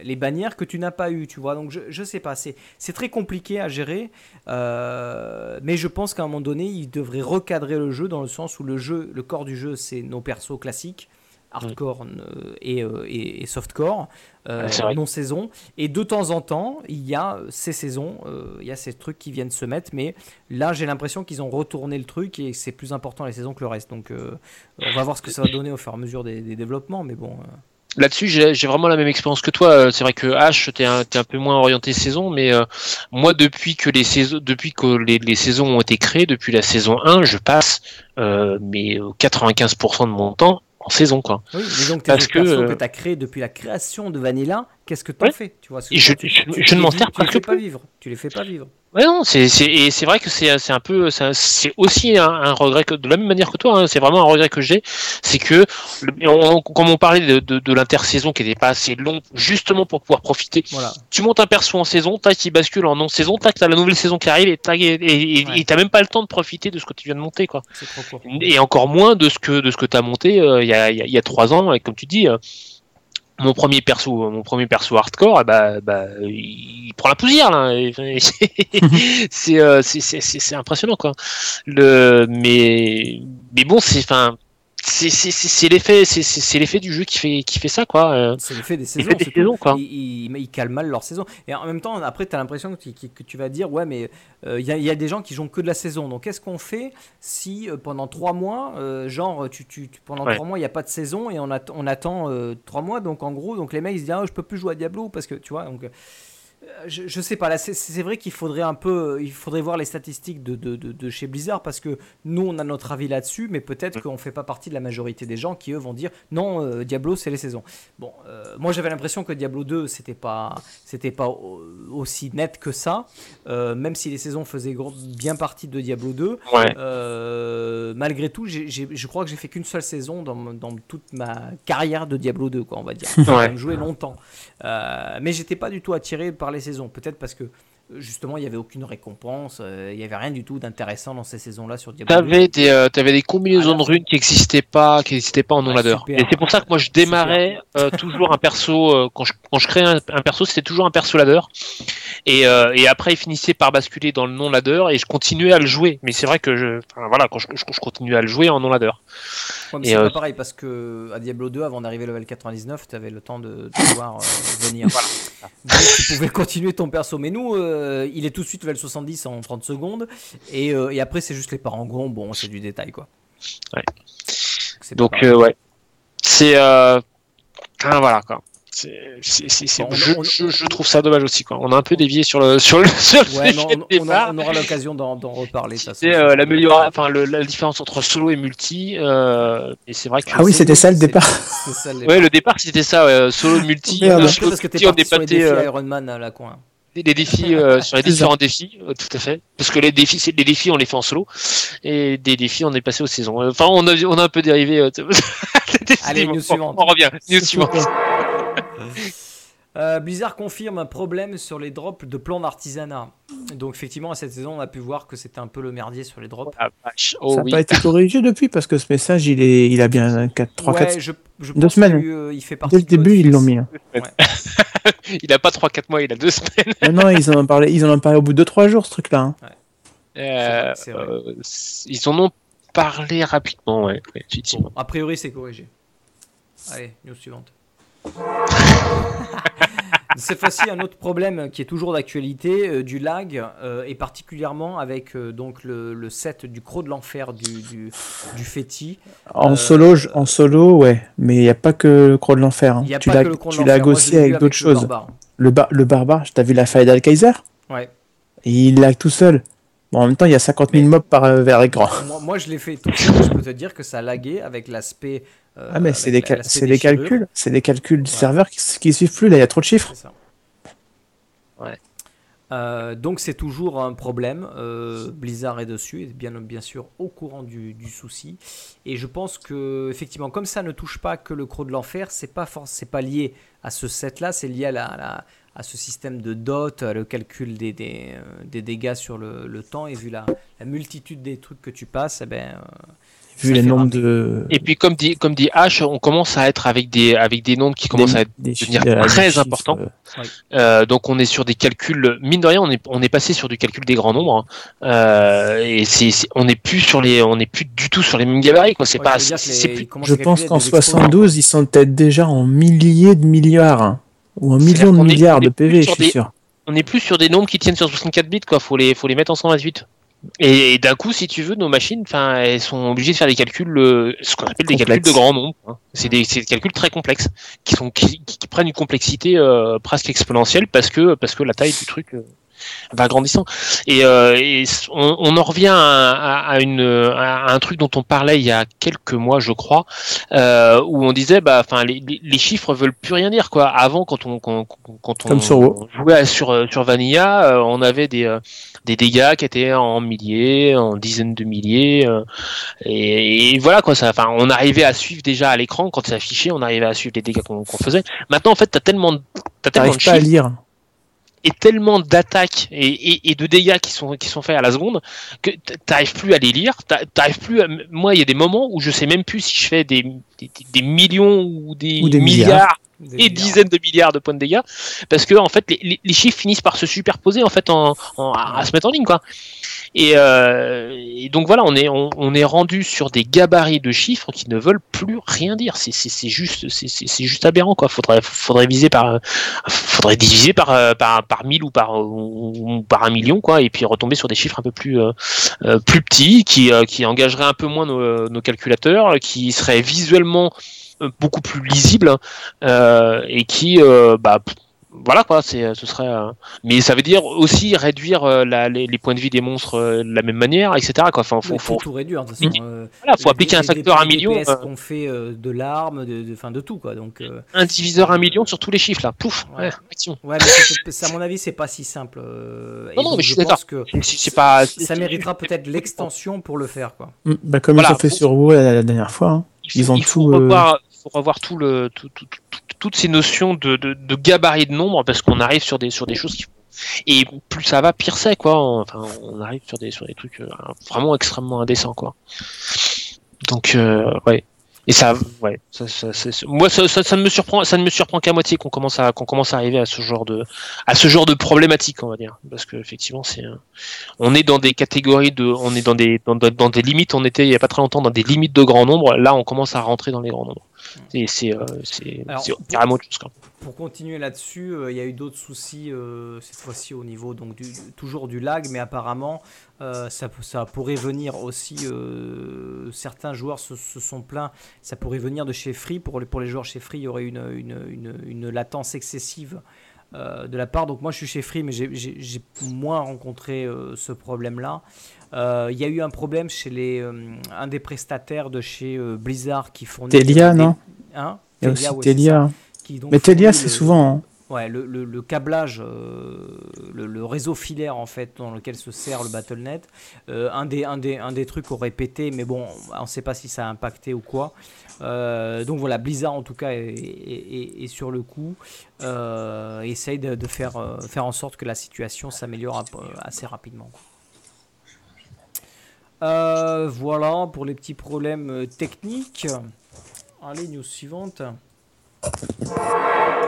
les, bannières que tu n'as pas eues, tu vois. Donc je, je sais pas, c'est c'est très compliqué à gérer, euh, mais je pense qu'à un moment donné, ils devraient recadrer le jeu dans le sens où le jeu, le corps du jeu, c'est nos persos classiques hardcore euh, et, euh, et, et softcore, euh, vrai. non saison. Et de temps en temps, il y a ces saisons, euh, il y a ces trucs qui viennent se mettre, mais là j'ai l'impression qu'ils ont retourné le truc et que c'est plus important les saisons que le reste. Donc euh, on va voir ce que ça va donner au fur et à mesure des, des développements, mais bon. Là-dessus, j'ai vraiment la même expérience que toi. C'est vrai que H, t'es un, t'es un peu moins orienté saison, mais euh, moi, depuis que les saisons, depuis que les, les saisons ont été créées, depuis la saison 1, je passe euh, mais euh, 95% de mon temps en saison, quoi. Oui, mais donc tes Parce que, euh, que tu as créés depuis la création de Vanilla, qu'est-ce que tu en Ouais. fais tu vois, ce que je- tu- je- tu- je tu ne m'en sers presque pas vivre. Tu les fais pas vivre. Ouais, non, c'est, c'est, et c'est vrai que c'est, c'est un peu, c'est aussi un, un regret que, de la même manière que toi, hein, c'est vraiment un regret que j'ai, c'est que, le- on- comme on parlait de, de, de l'intersaison qui n'était pas assez long, justement pour pouvoir profiter, Voilà. tu montes un perso en saison, tac, il bascule en non-saison, tac, t'as la nouvelle saison qui arrive et tac, et, Ouais. t'as même pas le temps de profiter de ce que tu viens de monter, quoi. Trop court. Et encore moins de ce que, de ce que t'as monté euh, il y, a, il y a- y a trois ans, et comme tu dis, euh, mon premier perso, mon premier perso hardcore, eh bah, bah, il prend la poussière là. [LAUGHS] C'est, euh, impressionnant quoi. Le, mais, mais bon, c'est, enfin, c'est, l'effet, c'est, l'effet du jeu qui fait, qui fait ça quoi. Euh, C'est l'effet des saisons. fait des saisons, quoi. Ils, ils- ils calent mal leur saison. Et en même temps, après, tu as l'impression que, tu- que tu vas dire Ouais, mais euh, il y, a- il y a des gens qui jouent que de la saison. Donc, qu'est-ce qu'on fait si euh, pendant trois mois, euh, genre, tu, tu- tu- pendant Ouais. trois mois, il n'y a pas de saison et on, att- on attend trois mois? Donc, en gros, donc les mecs ils se disent ah, Je peux plus jouer à Diablo parce que tu vois. Donc, je, je sais pas, là c'est- vrai qu'il faudrait un peu, il faudrait voir les statistiques de, de, de, de chez Blizzard parce que nous on a notre avis là-dessus, mais peut-être qu'on fait pas partie de la majorité des gens qui eux vont dire non, euh, Diablo c'est les saisons. Bon, euh, moi j'avais l'impression que Diablo 2 c'était pas, c'était pas au- aussi net que ça, euh, même si les saisons faisaient bien partie de Diablo 2. Ouais. Euh, malgré tout, je crois que j'ai fait qu'une seule saison dans, dans toute ma carrière de Diablo 2, quoi, on va dire. J'ai [LAUGHS] Ouais. joué longtemps. Euh, mais j'étais pas du tout attiré par les saisons. Peut-être parce que justement il n'y avait aucune récompense, euh, il n'y avait rien du tout d'intéressant dans ces saisons-là sur Diablo 2. T'avais des, euh, des combinaisons Alors- de runes qui n'existaient pas, qui n'existaient pas en non ladder. super. Et c'est pour ça que moi je démarrais euh, toujours un perso euh, quand je quand je créais un, un perso, c'était toujours un perso ladder. Et, euh, et après il finissait par basculer dans le non ladder et je continuais à le jouer. Mais c'est vrai que je, enfin, voilà, quand je, je, je continuais à le jouer en non ladder. Ouais, c'est euh, pas pareil parce que à Diablo 2, avant d'arriver level 99, tu avais le temps de, de [LAUGHS] pouvoir euh, venir. Donc tu pouvais continuer ton perso. Mais nous, euh, il est tout de suite level 70 en 30 secondes. Et, euh, et après, c'est juste les parangons. Bon, c'est du détail quoi. Ouais. Donc euh, ouais, c'est euh, ah, voilà quoi. C'est, c'est, c'est, c'est- Bon, on- je, on- je, je trouve ça dommage aussi quoi. On a un peu dévié sur le sur le, [LAUGHS] sur le Ouais, de on, on- on départ. a- on aura l'occasion d'en d'en reparler. C'est euh, l'amélioration, enfin le, la différence entre solo et multi. Euh, et c'est vrai que Ah oui, c'était ça le départ. Ça le Ouais, le départ c'était ça, ouais, solo multi. Merde. euh, solo parce que t'es parti sur les défis euh, Iron Man à la coin. les défis euh, [LAUGHS] sur les différents défis, euh, tout à fait. Parce que les défis, c'est les défis, on les fait en solo, et des défis, on est passé aux saisons. Enfin, on a, on a un peu dérivé. euh, [LAUGHS] Allez, news on, suivante. on revient. News suivante. Euh, Blizzard confirme un problème sur les drops de plans d'artisanat. Donc effectivement, à cette saison, on a pu voir que c'était un peu le merdier sur les drops. Ah. Oh ça n'a oui. pas été corrigé depuis parce que ce message, il, est, il a bien 4, 3, ouais, 4. je, je deux pense semaines. qu'il euh, il fait partie Dès le début, ils l'ont mis. hein. [LAUGHS] Il a pas 3-4 mois, il a 2 semaines. Non, non, ils en ont parlé, ils en ont parlé au bout de 3 jours, ce truc-là. hein. Euh, c'est vrai. euh, ils en ont parlé rapidement, ouais, ouais, effectivement. Bon, a priori, c'est corrigé. Allez, news suivante. [LAUGHS] Cette fois-ci, un autre problème qui est toujours d'actualité, euh, du lag, euh, et particulièrement avec euh, donc le, le set du Croc de l'Enfer du, du, du Féti. En, solo, je- en solo, ouais. Mais il n'y a pas que le Croc de l'Enfer. hein. Tu le Moi, je aussi avec d'autres le choses. barbare. Le, bar, le barbare, t'as vu la faille d'Al-Kaiser? Ouais. Et il lag tout seul. Bon, en même temps, il y a 50 000 mobs par euh, vers écran. [LAUGHS] Moi, moi, je l'ai fait tout seul. Je peux te dire que ça laguait avec l'aspect. euh, Ah, mais c'est des, cal- calculs. C'est des calculs du Ouais. serveur qui, qui suivent plus. Là, il y a trop de chiffres. C'est ça. Ouais. Euh, donc c'est toujours un problème. Euh, Blizzard est dessus, et bien, bien sûr au courant du, du souci. Et je pense que effectivement, comme ça ne touche pas que le croc de l'enfer, c'est pas c'est pas lié à ce set-là, c'est lié à, la, à la- à ce système de dot, le calcul des, des, euh, des dégâts sur le, le temps. Et vu la, la multitude des trucs que tu passes, eh ben, euh, Vu les nombres de. Et puis comme dit comme dit H, on commence à être avec des avec des nombres qui commencent des- à être devenir chiffres- des très importants. euh, Euh, donc on est sur des calculs mine de rien on est on est passé sur du calcul des grands nombres hein. Euh, et c'est on est plus sur les on est plus du tout sur les mêmes gabarits quoi c'est ouais, pas je plus pense qu'en des exposants. 72, ils sont peut-être déjà en milliers de milliards. hein. Ou C'est-à-dire millions de est- milliards de PV, je suis des- sûr. on est plus sur des nombres qui tiennent sur 64 bits quoi faut les faut les mettre en 128 et, et d'un coup si tu veux nos machines enfin elles sont obligées de faire des calculs euh, ce qu'on appelle des calculs de grands nombres hein. c'est des, des calculs très complexes qui sont qui, qui- qui prennent une complexité euh, presque exponentielle parce que parce que la taille du truc euh, va grandissant et, euh, et on, on en revient à, à- à une à un truc dont on parlait il y a quelques mois je crois euh, où on disait bah enfin les, les, chiffres veulent plus rien dire quoi avant quand on quand, quand on Comme sur WoW. jouait sur euh, sur Vanilla euh, on avait des euh, des dégâts qui étaient en milliers en dizaines de milliers euh, et, et voilà quoi ça enfin on arrivait à suivre déjà à l'écran quand ça affichait on arrivait à suivre les dégâts qu'on qu'on faisait maintenant en fait t'as tellement de- t'as tellement de pas à chiffres lire. Et tellement d'attaques et, et, et de dégâts qui sont qui sont faits à la seconde que t'arrives plus à les lire t'a- t'arrives plus à... moi il y a des moments où je sais même plus si je fais des, des, des millions ou des, Ou des milliards, et milliards. dizaines de milliards de points de dégâts parce que en fait les, les, les chiffres finissent par se superposer en fait en, en- à, à se mettre en ligne quoi et, euh, donc voilà on est on, est rendu sur des gabarits de chiffres qui ne veulent plus rien dire. C'est c'est juste c'est c'est juste aberrant quoi. Faudrait faudrait viser par faudrait diviser par euh, par par mille ou par ou, par un million quoi et puis retomber sur des chiffres un peu plus euh, euh, plus petits qui euh, qui engageraient un peu moins nos, nos calculateurs qui seraient visuellement euh, beaucoup plus lisibles et qui bah, voilà quoi, c'est ce serait. euh, Mais ça veut dire aussi réduire euh, la- les, les points de vie des monstres euh, de la même manière, etc. Quoi. Enfin, faut, faut, faut tout réduire. De toute façon, euh, voilà, faut appliquer un facteur les un million, euh, qu'on fait euh, de l'arme, de, de, fin, de tout quoi. Donc, euh, un diviseur un million sur tous les chiffres là. Pouf, Ouais. ouais, action. ouais, mais c'est- c'est- à mon avis, c'est pas si simple. euh, et Non, non, mais je suis pense d'accord. que C'est- C'est pas. ça méritera peut-être l'extension pour le faire quoi. Mm, Bah, comme Voilà. ils ont fait sur WoW la, la dernière fois. hein. il Ils ont il faut tout, euh, revoir, faut revoir tout le, tout- tout- tout- tout- toutes ces notions de, de, de gabarit de nombre parce qu'on arrive sur des, sur des choses qui et plus ça va, pire c'est quoi. Enfin, on arrive sur des, sur des trucs euh, vraiment extrêmement indécents quoi. Donc euh, ouais. Et ça, ouais, ça, ça- moi ça, ça, ça ne me surprend, ça ne me surprend qu'à moitié qu'on commence à qu'on commence à arriver à ce genre de à ce genre de problématique, on va dire, parce que effectivement c'est, on est dans des catégories de, on est dans des dans des limites, on était il y a pas très longtemps dans des limites de grand nombre, là on commence à rentrer dans les grands nombres. C'est euh, carrément autre chose. Pour continuer là-dessus, euh, il y a eu d'autres soucis euh, cette fois-ci au niveau donc du, toujours du lag, mais apparemment euh, ça, ça pourrait venir aussi. certains joueurs se, se sont plaints. Ça pourrait venir de chez Free. Pour les, pour les joueurs chez Free, il y aurait une, une, une, une latence excessive de la part. Donc moi, je suis chez Free, mais j'ai- moins rencontré ce problème-là. Euh, Il y a eu un problème chez les, euh, un des prestataires de chez euh, Blizzard qui fournit. Telia, des- non Hein Il y a Telia, aussi ouais. Telia. Qui donc Mais Telia, c'est le- souvent. hein. Ouais, le, le- le câblage, euh, le, le réseau filaire en fait dans lequel se sert le BattleNet, euh, un, des, un, des, un des trucs aurait pété, mais bon, on ne sait pas si ça a impacté ou quoi. Euh, donc voilà, Blizzard en tout cas est, est- est- est sur le coup, essaye de, de faire, faire en sorte que la situation s'améliore assez rapidement. quoi. Euh, voilà pour les petits problèmes euh, techniques. Allez, news suivante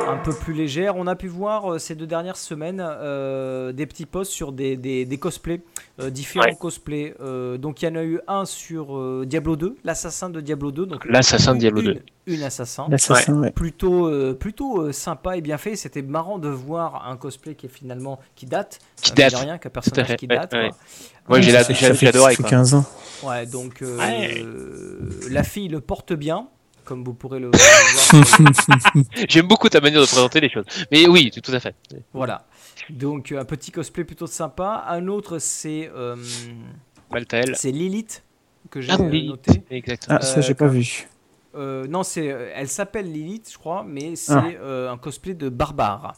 un peu plus légère. On a pu voir euh, ces deux dernières semaines euh, des petits posts sur des, des, des cosplays, euh, différents Ouais. cosplays. Euh, donc il y en a eu un sur euh, Diablo 2, l'assassin de Diablo 2. Donc L'assassin de une- Diablo 2. Une, assassin. Ouais. Plutôt, euh, plutôt euh, sympa et bien fait. C'était marrant de voir un cosplay qui est finalement qui date, Qui euh, de date. rien, qu'un personnage fait, qui date. Moi, j'ai j'ai- ça fait- j'adorais, ça fait quoi. 15 ans. Ouais, donc euh, Ouais. la fille le porte bien, comme vous pourrez le, voir. [LAUGHS] J'aime beaucoup ta manière de présenter les choses. Mais oui, tout à fait. Voilà. Donc euh, un petit cosplay plutôt sympa. Un autre c'est euh, Maltael. c'est Lilith que j'ai Ah euh, oui, noté. exactement. Ah, ça, Euh, j'ai pas quand- vu. Euh, non, c'est euh, elle s'appelle Lilith, je crois, mais c'est Ah. euh, un cosplay de barbare.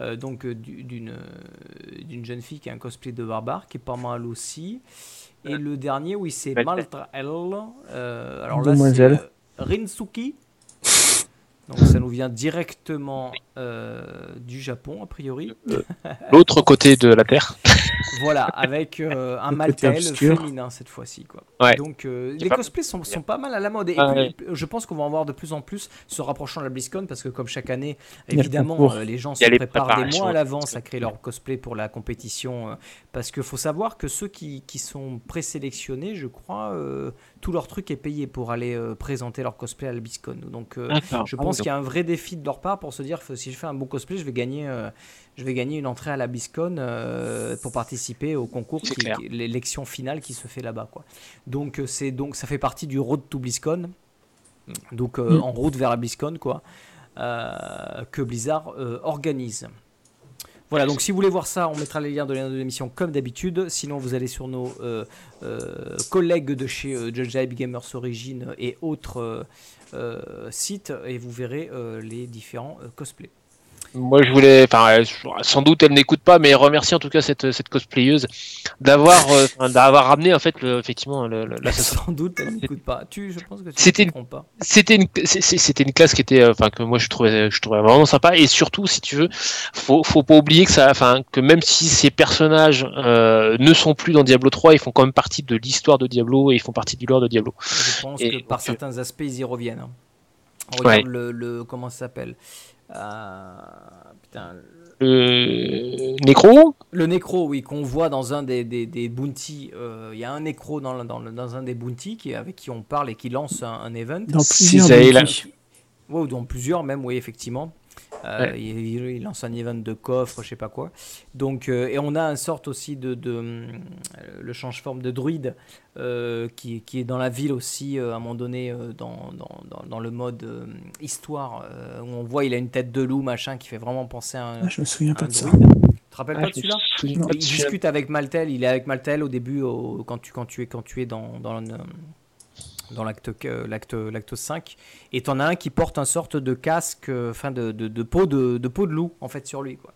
Euh, donc euh, du- d'une euh, d'une jeune fille qui a un cosplay de barbare qui est pas mal aussi. Et le dernier, oui, c'est Maltrael. Euh, alors là, c'est euh, Rinsuki. [LAUGHS] Donc ça nous vient directement euh, du Japon, a priori. L'autre côté de la Terre. [LAUGHS] Voilà, avec euh, un obscur. féminin cette fois-ci. Quoi. Ouais. Donc euh, les pas- cosplays sont, sont pas mal à la mode. Et Ah puis, je pense qu'on va en voir de plus en plus se rapprochant de la BlizzCon parce que comme chaque année, le évidemment, euh, les gens se les préparent des mois à l'avance à créer leur cosplay pour la compétition. euh, parce qu'il faut savoir que ceux qui, qui sont présélectionnés, je crois, euh, tout leur truc est payé pour aller euh, présenter leur cosplay à la BlizzCon. Donc euh, je Ah pense qu'il y a un vrai défi de leur part pour se dire si je fais un bon cosplay, je vais gagner, euh, je vais gagner une entrée à la BlizzCon pour participer au concours, l'élection finale qui se fait là-bas. Quoi. Donc c'est donc ça fait partie du Road to BlizzCon, donc Mm. en route vers la BlizzCon quoi, que Blizzard organise. Voilà, donc si vous voulez voir ça, on mettra les liens de l'émission comme d'habitude. Sinon, vous allez sur nos euh, euh, collègues de chez euh, Judge Gamers Origin et autres euh, sites et vous verrez les différents cosplays. Moi, je voulais, enfin, sans doute, elle n'écoute pas, mais remercier en tout cas cette, cette cosplayeuse d'avoir, euh, d'avoir ramené en fait, le- effectivement, le- le-. Sans doute, elle n'écoute pas. Tu, je pense que tu C'était ne une-. C'était une, c'était une classe qui était, euh, enfin, que moi je trouvais, je trouvais vraiment sympa. Et surtout, si tu veux, faut, faut pas oublier que ça, enfin, que même si ces personnages euh, ne sont plus dans Diablo 3, ils font quand même partie de l'histoire de Diablo et ils font partie du lore de Diablo. Je pense Et que par donc, certains aspects, ils y reviennent. hein. Regarde le, le- comment ça s'appelle? Putain, Le Necro, Le nécro, oui, qu'on voit dans un des, des, des bounties. euh, Il y a un nécro dans, un des bounties qui, avec qui on parle et qui lance un, un event. Dans Si plusieurs dans plusieurs même, oui, effectivement. Euh, Ouais. il, il lance un event de coffre, je sais pas quoi. Donc, euh, et on a une sorte aussi de, de, hum, le change-forme de druide euh, qui, qui est dans la ville aussi euh, à un moment donné euh, dans, dans, dans, dans le mode euh, histoire euh, où on voit il a une tête de loup machin qui fait vraiment penser à un, Ah, je me souviens pas de ça. Tu te rappelles Ah, pas de celui-là il discute avec Maltel, il est avec Maltel au début au- quand, tu, quand, tu es, quand tu es dans, dans l'acte euh, l'acte l'acte 5 et t'en as un qui porte un sorte de casque euh, enfin de, de, de peau de, de peau de loup en fait sur lui quoi.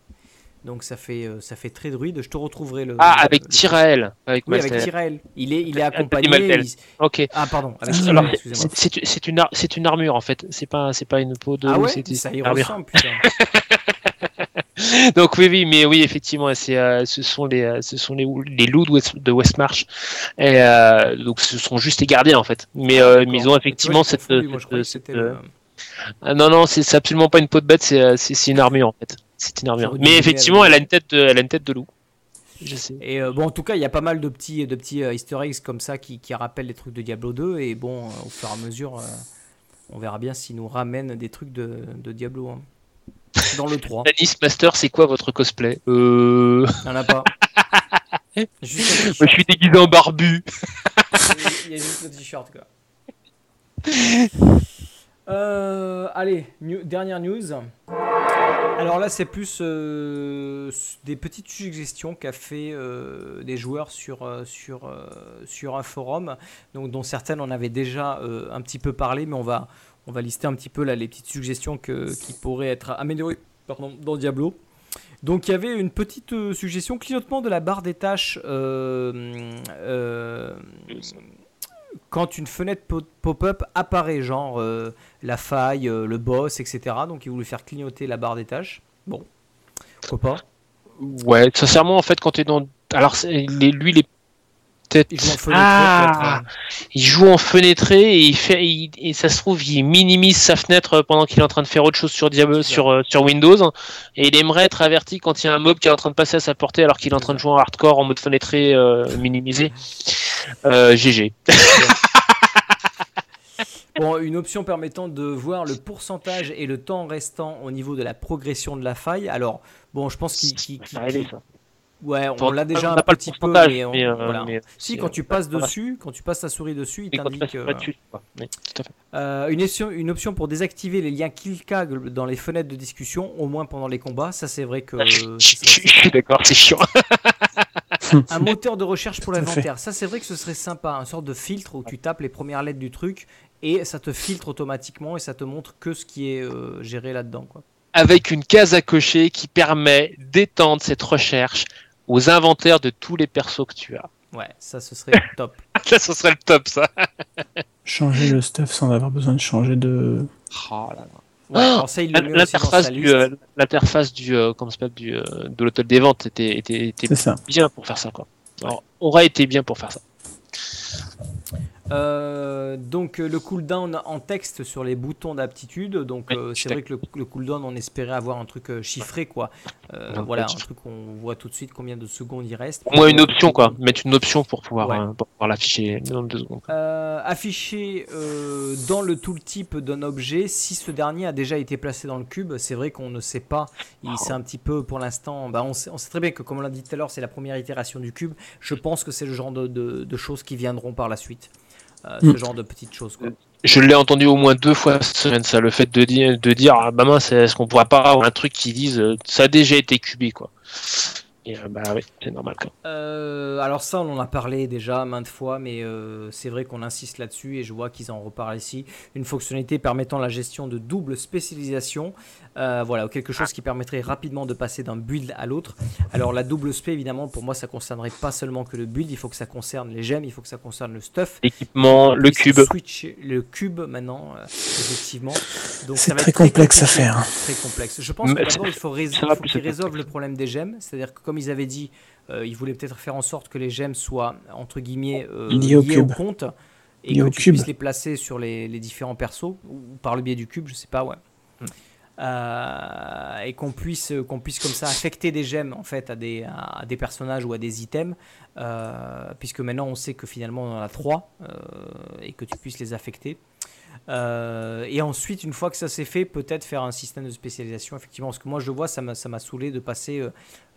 Donc ça fait euh, ça fait très druide, je te retrouverai le Ah, avec le- Tyrael. Avec Oui, avec. Tyrael. Il est il est accompagné il- Ok. Ah pardon, c'est- une, c'est une armure en fait. C'est pas, c'est pas une peau de. Ah ouais, ça y ressemble putain. [LAUGHS] [LAUGHS] Donc oui, oui, mais oui, effectivement, c'est, euh, ce sont les, euh, ce sont les, les loups de, West, de Westmarch. Et euh, donc ce sont juste les gardiens en fait. Mais, euh, mais ils ont effectivement cette, moi, le- ah, non, non, c'est absolument pas une peau de bête, c'est, c'est, une armure en fait. C'est une armure. Mais effectivement, elle a une tête, de, elle a une tête de loup. Je sais. Et euh, bon, en tout cas, il y a pas mal de petits, de petits euh, easter eggs comme ça qui, qui rappellent les trucs de Diablo 2. Et bon, euh, au fur et à mesure, on verra bien s'ils nous ramènent des trucs de, de Diablo. hein. Dans le 3. Anis Master, c'est quoi votre cosplay Euh, Il n'y en a pas. [LAUGHS] Juste un moi, je suis déguisé en barbu. Il y a juste le t-shirt, quoi. Euh, allez, new- dernière news. Alors là, c'est plus euh, des petites suggestions qu'a fait euh, des joueurs sur, euh, sur, sur un forum, donc, dont certaines on avait déjà un petit peu parlé, mais on va, on va lister un petit peu là, les petites suggestions que, qui pourraient être améliorées dans Diablo. Donc il y avait une petite euh, suggestion, clignotement de la barre des tâches euh, euh, quand une fenêtre po- pop-up apparaît, genre la faille, le boss, etc. Donc il voulait faire clignoter la barre des tâches. Bon, pourquoi pas? Ouais, sincèrement, en fait, quand t'es dans. Alors, les- lui, il est peut-être. Il joue en fenêtre, Ah Il joue en fenêtré et, il fait, il- et ça se trouve, il minimise sa fenêtre pendant qu'il est en train de faire autre chose sur, Diablo, sur, euh, sur Windows. Et il aimerait être averti quand il y a un mob qui est en train de passer à sa portée alors qu'il est en train de jouer en hardcore en mode fenêtré euh, minimisé. [LAUGHS] Euh, GG. Bon, une option permettant de voir le pourcentage et le temps restant au niveau de la progression de la faille. Alors, bon, je pense qu'il. qu'il- qu'il- Ouais, on Enfin, l'a déjà on un pas le petit peu, pourcentage, mais, on- mais, euh, voilà. mais Si, c'est, quand euh, tu passes voilà. dessus, quand tu passes ta souris dessus, il t'indique. pas euh, dessus, quoi. Oui, tout à fait. Euh, une, option, une option pour désactiver les liens cliquables dans les fenêtres de discussion, au moins pendant les combats. Ça, c'est vrai que. Ah, je, suis d'accord, c'est chiant. [LAUGHS] un moteur de recherche pour l'inventaire. Ça, c'est vrai que ce serait sympa. Un sorte de filtre où tu tapes les premières lettres du truc et ça te filtre automatiquement et ça te montre que ce qui est euh, géré là-dedans. Quoi. Avec une case à cocher qui permet d'étendre cette recherche aux inventaires de tous les persos que tu as. Ouais, ça, ce serait top. [LAUGHS] Ça, ce serait le top, ça. Changer le stuff sans avoir besoin de changer de. Oh là là. Ouais, ça, il le dans L'interface du, euh, l'interface du, euh, comment ça s'appelle, du, euh, de l'hôtel des ventes était, était, était ça. bien pour faire ça, quoi. Alors, aurait été bien pour faire ça. Euh, donc euh, le cooldown en texte sur les boutons d'aptitude. Donc euh, c'est vrai que le, le cooldown, on espérait avoir un truc euh, chiffré, quoi. Voilà, un truc qu'on voit tout de suite combien de secondes il reste. Au moins une option, quoi. Mettre une option pour pouvoir, Ouais. pour pouvoir l'afficher euh, dans le tooltip d'un objet si ce dernier a déjà été placé dans le cube. C'est vrai qu'on ne sait pas. Il c'est un petit peu pour l'instant. Bah, on, sait, on sait très bien que comme on l'a dit tout à l'heure, c'est la première itération du cube. Je pense que c'est le genre de, de- de choses qui viendront par la suite. Euh, Ce Mm. genre de petites choses. Quoi. Je l'ai entendu au moins deux fois cette semaine, ça, le fait de dire, de dire, ah, bah mince, est-ce qu'on pourrait pas avoir un truc qui dise, euh, ça a déjà été cubé, quoi. Et euh, bah oui, c'est normal, quoi. Euh, alors ça, on en a parlé déjà maintes fois, mais euh, c'est vrai qu'on insiste là-dessus et je vois qu'ils en reparlent ici. Une fonctionnalité permettant la gestion de double spécialisation, euh, voilà, quelque chose qui permettrait rapidement de passer d'un build à l'autre. Alors la double spé, évidemment, pour moi, ça concernerait pas seulement que le build, il faut que ça concerne les gemmes, il faut que ça concerne le stuff. L'équipement, le cube. Switch le cube maintenant, euh, effectivement. Donc C'est ça va très être très complexe à faire. Très complexe. Je pense que d'abord il faut, rés- il faut qu'ils résolvent le problème des gemmes. C'est-à-dire que comme ils avaient dit, euh, ils voulaient peut-être faire en sorte que les gemmes soient entre guillemets euh, Liées au compte et Liées que au tu cube. puisses les placer sur les, les différents persos ou par le biais du cube, je sais pas, ouais. Euh, et qu'on puisse qu'on puisse comme ça affecter des gemmes en fait à des, à des personnages ou à des items euh, puisque maintenant on sait que finalement on en a trois euh, et que tu puisses les affecter et ensuite, une fois que ça s'est fait, peut-être faire un système de spécialisation, effectivement. Parce que moi, je vois, ça m'a ça m'a saoulé de passer.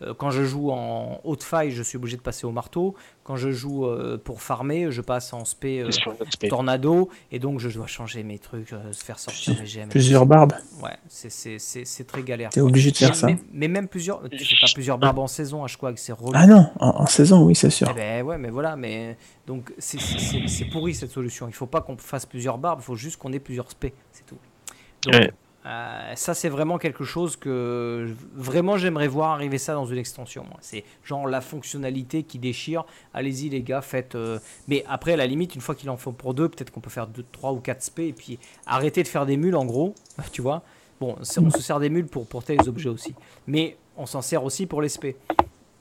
Euh, quand je joue en haute faille, je suis obligé de passer au marteau. Quand je joue euh, pour farmer, je passe en spé euh, aspect. tornado. Et donc, je dois changer mes trucs, euh, faire sortir mes gemmes. Plusieurs barbes. Ouais, c'est- c'est c'est- c'est très galère. T'es obligé de faire ça. mais- mais même plusieurs. Tu fais pas plusieurs barbes en saison, je crois que c'est relou. Ah non, en, en saison, oui, c'est sûr. Eh ben ouais, mais voilà, mais donc c'est- pourri cette solution. Il faut pas qu'on fasse plusieurs barbes, il faut juste qu'on ait plusieurs spé, c'est tout. Donc, Ouais. Euh, ça c'est vraiment quelque chose que vraiment j'aimerais voir arriver ça dans une extension. C'est genre la fonctionnalité qui déchire. Allez-y les gars, faites. euh, Mais après à la limite, une fois qu'il en faut pour deux, peut-être qu'on peut faire deux, trois ou quatre spé et puis arrêter de faire des mules en gros, [LAUGHS] tu vois. Bon, c'est- on se sert des mules pour porter les objets aussi, mais on s'en sert aussi pour les spé.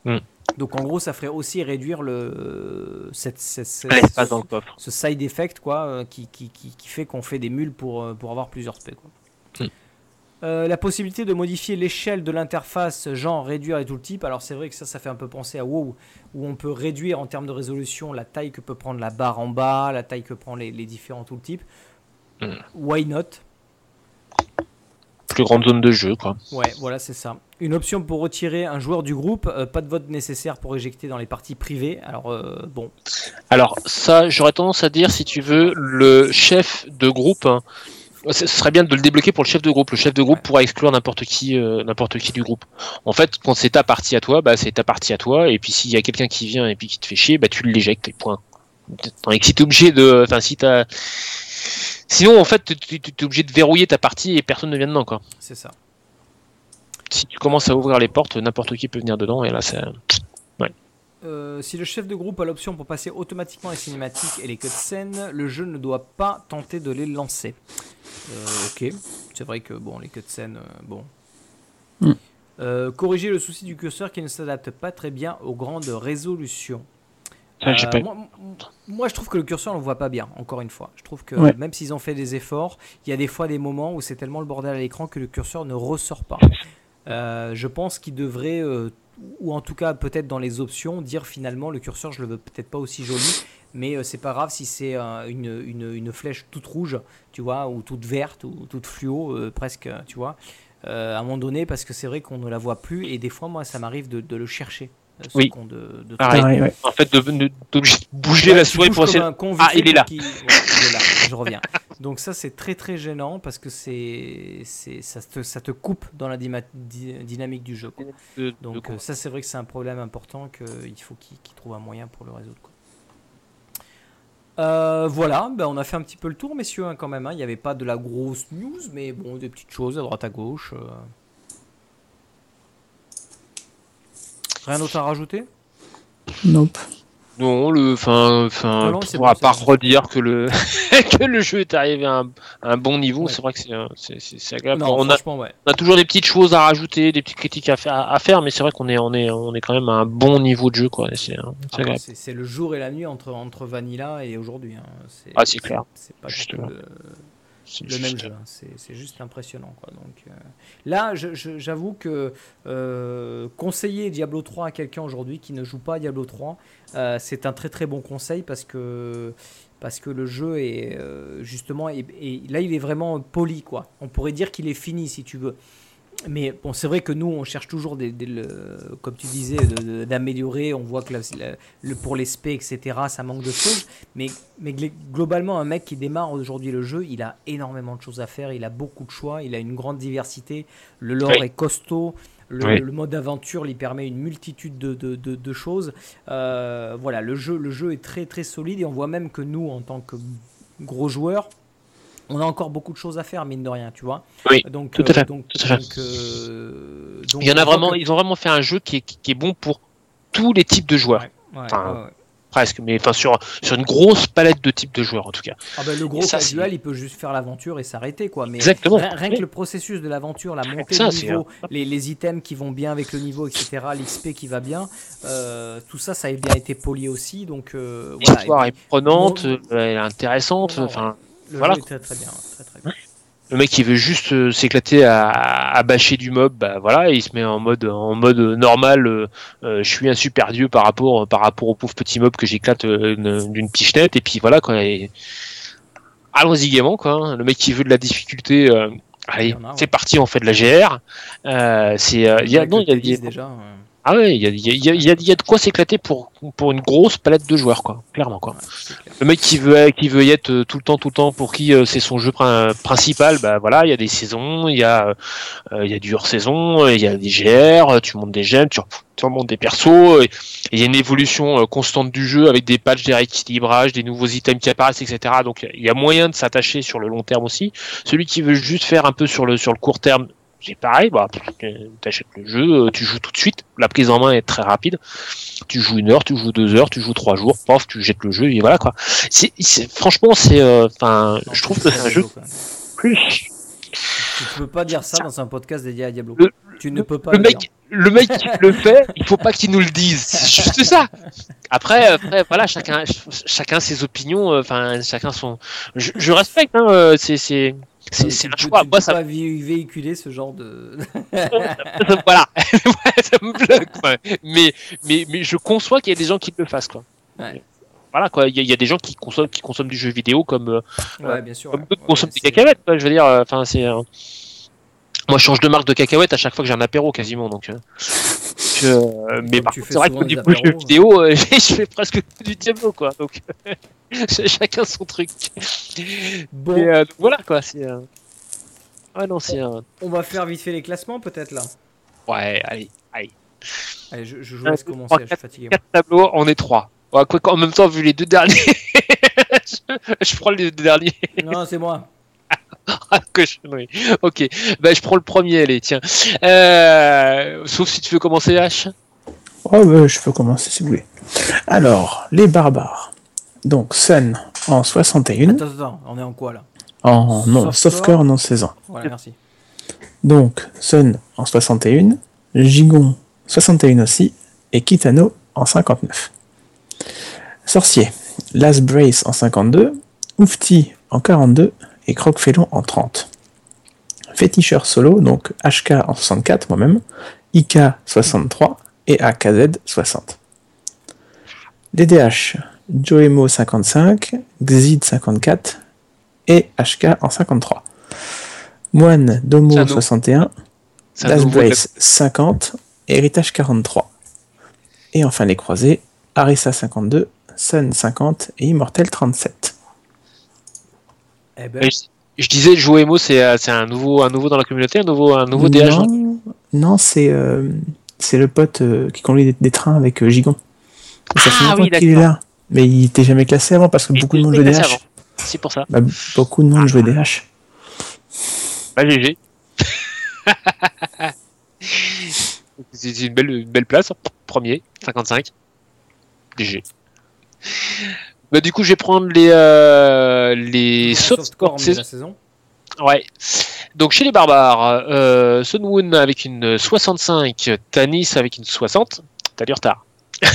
Hmm. Donc en gros, ça ferait aussi réduire le cette, cette- cette- L'espace dans le coffre. ce side effect quoi, euh, qui, qui, qui, qui fait qu'on fait des mules pour, pour avoir plusieurs specs. Quoi. Euh, la possibilité de modifier l'échelle de l'interface, genre réduire et tout le type. Alors c'est vrai que ça, ça fait un peu penser à WoW, où on peut réduire en termes de résolution la taille que peut prendre la barre en bas, la taille que prend les, les différents tooltips. Hmm. Why not? Plus grande zone de jeu, quoi. Ouais, voilà, c'est ça. Une option pour retirer un joueur du groupe, euh, pas de vote nécessaire pour éjecter dans les parties privées. Alors euh, bon, Alors, ça, j'aurais tendance à dire, si tu veux, le chef de groupe, hein, ce serait bien de le débloquer pour le chef de groupe. Le chef de groupe Ouais. pourra exclure n'importe qui, euh, n'importe qui du groupe. En fait, quand c'est ta partie à toi, bah, c'est ta partie à toi, et puis s'il y a quelqu'un qui vient et puis qui te fait chier, bah, tu l'éjectes, et point. Et que si t'es obligé de, enfin, si t'as, sinon, en fait, tu es obligé de verrouiller ta partie et personne ne vient dedans, quoi. c'est ça. Si tu commences à ouvrir les portes, n'importe qui peut venir dedans, et là, c'est, Euh, si le chef de groupe a l'option pour passer automatiquement les cinématiques et les cutscenes, le jeu ne doit pas tenter de les lancer. Euh, ok, c'est vrai que bon, les cutscenes, euh, bon. Hmm. Euh, corriger le souci du curseur qui ne s'adapte pas très bien aux grandes résolutions. pas moi, moi, je trouve que le curseur, on le voit pas bien, encore une fois. Je trouve que Ouais. même s'ils ont fait des efforts, il y a des fois des moments où c'est tellement le bordel à l'écran que le curseur ne ressort pas. Euh, je pense qu'il devrait, euh, ou en tout cas peut-être dans les options, dire finalement le curseur, je le veux peut-être pas aussi joli, mais euh, c'est pas grave si c'est euh, une, une, une flèche toute rouge, tu vois, ou toute verte, ou toute fluo, euh, presque, tu vois, euh, à un moment donné, parce que c'est vrai qu'on ne la voit plus, et des fois, moi, ça m'arrive de, de le chercher. ce Oui. con de, de Pareil. Pareil, ouais. en fait, de, de, d'obligé de bouger Ouais, la souris pour essayer. Ah, il est là. qui- ouais, il est là, je reviens. Donc ça c'est très très gênant parce que c'est c'est ça te, ça te coupe dans la dyma- dy- dynamique du jeu. quoi. de- Donc euh, ça c'est vrai que c'est un problème important qu'il faut qu'il qu'il trouve un moyen pour le résoudre. quoi. Euh, voilà, ben, on a fait un petit peu le tour messieurs hein, quand même. hein. Il n'y avait pas de la grosse news mais bon des petites choses à droite à gauche. euh. Rien d'autre à rajouter? Nope. Non, le, enfin, enfin, Non, non, c'est pour à bon, part bon. redire que le [LAUGHS] que le jeu est arrivé à un, à un bon niveau, Ouais. c'est vrai que c'est c'est- agréable. Non, on, a, ouais. on a toujours des petites choses à rajouter, des petites critiques à faire, à faire, mais c'est vrai qu'on est on est on est quand même à un bon niveau de jeu, quoi. C'est c'est Ah, agréable. c'est c'est le jour et la nuit entre, entre Vanilla et aujourd'hui. hein. Ah, c'est clair. C'est pas Justement. Le, juste- même jeu. hein. C'est juste impressionnant. Quoi. Donc, euh, là, j'avoue que euh, conseiller Diablo 3 à quelqu'un aujourd'hui qui ne joue pas à Diablo 3, euh, c'est un très très bon conseil parce que, parce que le jeu est justement. est- là, il est vraiment poli. Quoi. On pourrait dire qu'il est fini si tu veux. Mais bon, c'est vrai que nous, on cherche toujours, des, des- le- comme tu disais, d'améliorer. On voit que la- la- le, pour les specs, etc., ça manque de choses. Mais, mais gl- globalement, un mec qui démarre aujourd'hui le jeu, il a énormément de choses à faire. Il a beaucoup de choix. Il a une grande diversité. Le lore Oui. est costaud. Le, Oui. le mode aventure lui permet une multitude de, de- de- de choses. Euh, voilà, le jeu, le jeu est très très solide. Et on voit même que nous, en tant que gros joueurs, on a encore beaucoup de choses à faire, mine de rien, tu vois. Oui, donc, tout à fait, Donc, tout à fait. donc, euh, donc, Il y en a vraiment, que- ils ont vraiment fait un jeu qui est, qui est bon pour tous les types de joueurs, Ouais, ouais, Enfin, ouais, presque, mais enfin sur sur une grosse palette de types de joueurs en tout cas. Ah ben, le gros ça, casual, il peut juste faire l'aventure et s'arrêter, quoi. Mais Exactement. Rien, que le processus de l'aventure, la montée ça, c'est, niveau, les, les items qui vont bien avec le niveau, etc., l'XP qui va bien, euh, tout ça, ça a bien été poli aussi. Donc, euh, voilà. L'histoire Et est prenante, Bon- euh, elle est intéressante. Enfin, le voilà. jeu est très très bien. Très, très bien. le mec qui veut juste euh, s'éclater à, à bâcher du mob, bah voilà, il se met en mode en mode normal. euh, euh, je suis un super dieu par rapport par rapport au pauvre petit mob que j'éclate d'une pichenette et puis voilà allons-y gaiement, quoi. hein. Le mec qui veut de la difficulté, allez, ouais. c'est parti, on fait de la GR. C'est, il y a, non, il y a, P10 il y a- déjà. Ah ouais, il y a, il y a- il y a- il y a- il y a de quoi s'éclater pour, pour une grosse palette de joueurs, quoi. Clairement, quoi. ouais, c'est clair. Le mec qui veut, qui veut y être euh, tout le temps, tout le temps, pour qui euh, c'est son jeu prin- principal, bah voilà, il y a des saisons, il y a, euh, il y a du hors-saison, il y a des GR, euh, tu montes des gemmes, tu, tu remontes des persos, il y a une évolution euh, constante du jeu avec des patchs, des rééquilibrages, des nouveaux items qui apparaissent, etc. Donc il y a moyen de s'attacher sur le long terme aussi. Celui qui veut juste faire un peu sur le, sur le court terme, c'est pareil, bah, tu achètes le jeu, euh, tu joues tout de suite, la prise en main est très rapide. Tu joues une heure, tu joues deux heures, tu joues trois jours, paf, tu jettes le jeu et voilà quoi. C'est, franchement, c'est, euh, enfin, je trouve que c'est un jeu plus. Tu peux pas dire ça dans un podcast dédié à Diablo. Le- tu ne le- peux pas le le mec, dire. le mec qui le [LAUGHS] fait, il faut pas qu'il nous le dise. C'est juste ça. Après, après, voilà, chacun, chacun ses opinions. euh, Enfin, chacun son. Je, je respecte. Hein, euh, c'est, c'est, c'est un choix. Tu Moi, peux ça, pas vé- véhiculer ce genre de. [LAUGHS] voilà. [LAUGHS] Ça me bloque. Mais, mais, mais je conçois qu'il y a des gens qui le fassent, quoi. Ouais. Voilà, quoi. Il y, a- il y a des gens qui consomment, qui consomment du jeu vidéo comme, euh, ouais, bien sûr. comme ouais. d'autres Ouais, consomment des cacahuètes. quoi. Je veux dire, euh, enfin, c'est. euh, Moi, je change de marque de cacahuètes à chaque fois que j'ai un apéro, quasiment. Donc, euh, euh, mais par tu contre, fais c'est vrai que du coup, jeu vidéo, euh, [LAUGHS] je fais presque que du Diablo, quoi. Donc, [LAUGHS] chacun son truc. Bon, Et, euh, donc, voilà, quoi. C'est. Ouais, non, c'est. on va faire vite fait les classements peut-être là. Ouais, allez. Allez, je, je vous laisse commencer, je suis fatigué. Tableaux, on est trois. Ouais, quoi qu'en même temps, vu les deux derniers, [LAUGHS] je, je prends les deux derniers. Non, c'est moi. [LAUGHS] Ah, cochonnerie. Ok, bah, je prends le premier, allez, tiens. Euh, sauf si tu veux commencer, H. Oh, bah, je peux commencer si vous voulez. Alors, les barbares. Donc, Sun en 61. Attends, attends, on est en quoi là? En non, Softcore. Non 16 ans. Voilà, merci. Donc, Sun en 61. Gigon 61 aussi. Et Kitano en 59. Sorcier. Last Brace en 52. Oufti en 42. Et Croc-Félon en 30. Féticheur solo, donc HK en 64, moi-même. IK 63. Et AKZ 60. DDH. Joemo 55. Xid 54. Et HK en 53. Moine Domo Sano. 61. C'est un Das nouveau de la- Brace 50, Héritage 43. Et enfin les croisés, Arisa 52, Sun 50 et Immortel 37. Eh ben, Je, je disais, Joemo, c'est euh, c'est un nouveau, un nouveau dans la communauté, un nouveau, un nouveau DH. non, non, c'est euh, c'est le pote euh, qui conduit des, des trains avec euh, Gigon. Et ça fait Ah longtemps oui, qu'il est d'accord. là. Mais il était jamais classé avant parce que Il beaucoup de était monde jouait DH. avant. C'est pour ça. Bah, beaucoup de monde jouait DH. Bah, GG. [LAUGHS] C'est une belle, une belle place. Premier, 55. GG. Bah, du coup, je vais prendre les, euh, les soft mais saison. la saison. Ouais. Donc chez les barbares, euh, Sunwoon avec une 65, Tanis avec une 60. T'as du retard. [LAUGHS]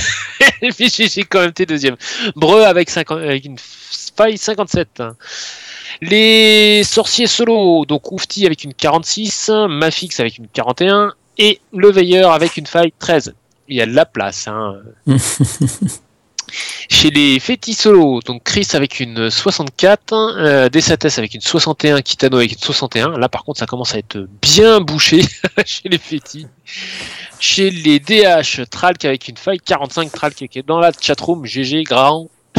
J'ai j'ai quand même tes deuxième. Breu avec, 50 avec une faille 57. Les sorciers solo, donc Oufti avec une 46, Mafix avec une 41 et le veilleur avec une faille 13. Il y a de la place. Hein. [LAUGHS] Chez les fétis solo, donc Chris avec une 64, euh, Desates avec une 61, Kitano avec une 61. Là, par contre, ça commence à être bien bouché [LAUGHS] chez les fétis. Chez les DH, Tralk avec une faille 45, Tralk qui est dans la chatroom, GG, grand. [LAUGHS]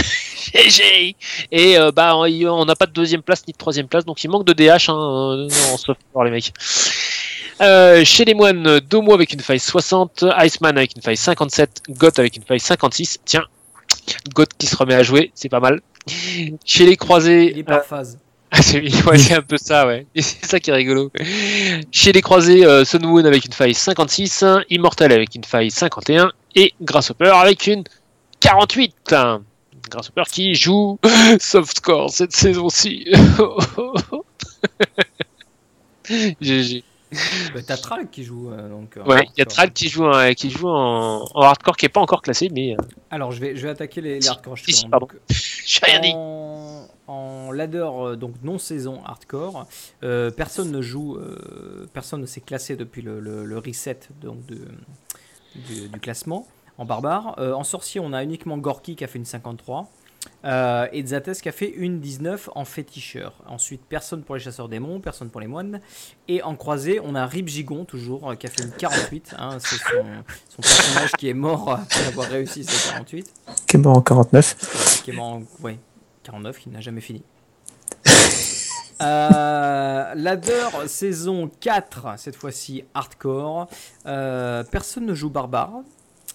GG Et euh, bah, on n'a pas de deuxième place ni de troisième place, donc il manque de DH hein, euh, en software, les mecs. Euh, chez les moines, Domo avec une faille 60, Iceman avec une faille 57, Goth avec une faille 56. Tiens, Goth qui se remet à jouer, c'est pas mal. Chez les croisés, Il est euh, par phase. ah, [LAUGHS] c'est ouais, un peu ça, ouais. Et c'est ça qui est rigolo. Chez les croisés, euh, Sunwoon avec une faille 56, Immortal avec une faille 51 et Grasshopper avec une 48. Grasshopper qui joue [LAUGHS] Softcore cette saison-ci. [LAUGHS] GG. [LAUGHS] Bah, T'as Tral qui joue euh, donc. euh, Ouais, il y a hardcore. Tral qui joue, en- qui joue en, en hardcore qui est pas encore classé, mais euh, Alors je vais, je vais attaquer les, hardcore. si, pardon. Donc, [LAUGHS] j'ai rien dit. en, en ladder euh, donc non saison hardcore, euh, personne ne joue, euh, personne ne s'est classé depuis le, le- le reset donc de, du, du classement en barbare. Euh, en sorcier, on a uniquement Gorky qui a fait une 53. Euh, et Zatesk a fait une 19 en féticheur. Ensuite, personne pour les chasseurs démons, personne pour les moines. Et en croisé, on a Rip Gigon, toujours, euh, qui a fait une 48. hein, c'est son, son personnage qui est mort après avoir réussi ses 48. Qui est mort en 49. Qui est mort en ouais, 49, qui n'a jamais fini. [LAUGHS] Euh, Ladder saison 4, cette fois-ci hardcore. Euh, personne ne joue barbare,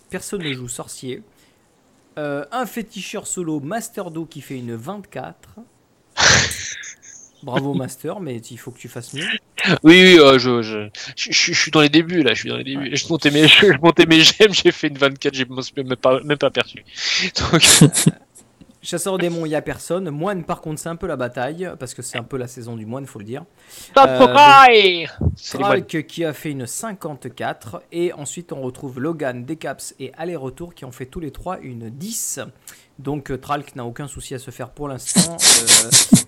personne ne joue sorcier. Euh, un féticheur solo Master Do qui fait une 24. [LAUGHS] Bravo Master, mais il faut que tu fasses mieux. Oui, oui, euh, je, je, je, suis dans les débuts là, je suis dans les débuts. Je montais mes, [LAUGHS] je montais mes gemmes, j'ai fait une 24, j'ai même pas, même pas aperçu. Donc, [LAUGHS] Chasseur démon, il n'y a personne. Moine, par contre, c'est un peu la bataille, parce que c'est un peu la saison du moine, faut le dire. Top Euh. Tralk qui a fait une 54. Et ensuite, on retrouve Logan, Decaps et Aller-Retour qui ont fait tous les trois une 10. Donc, euh, Tralk n'a aucun souci à se faire pour l'instant. [LAUGHS]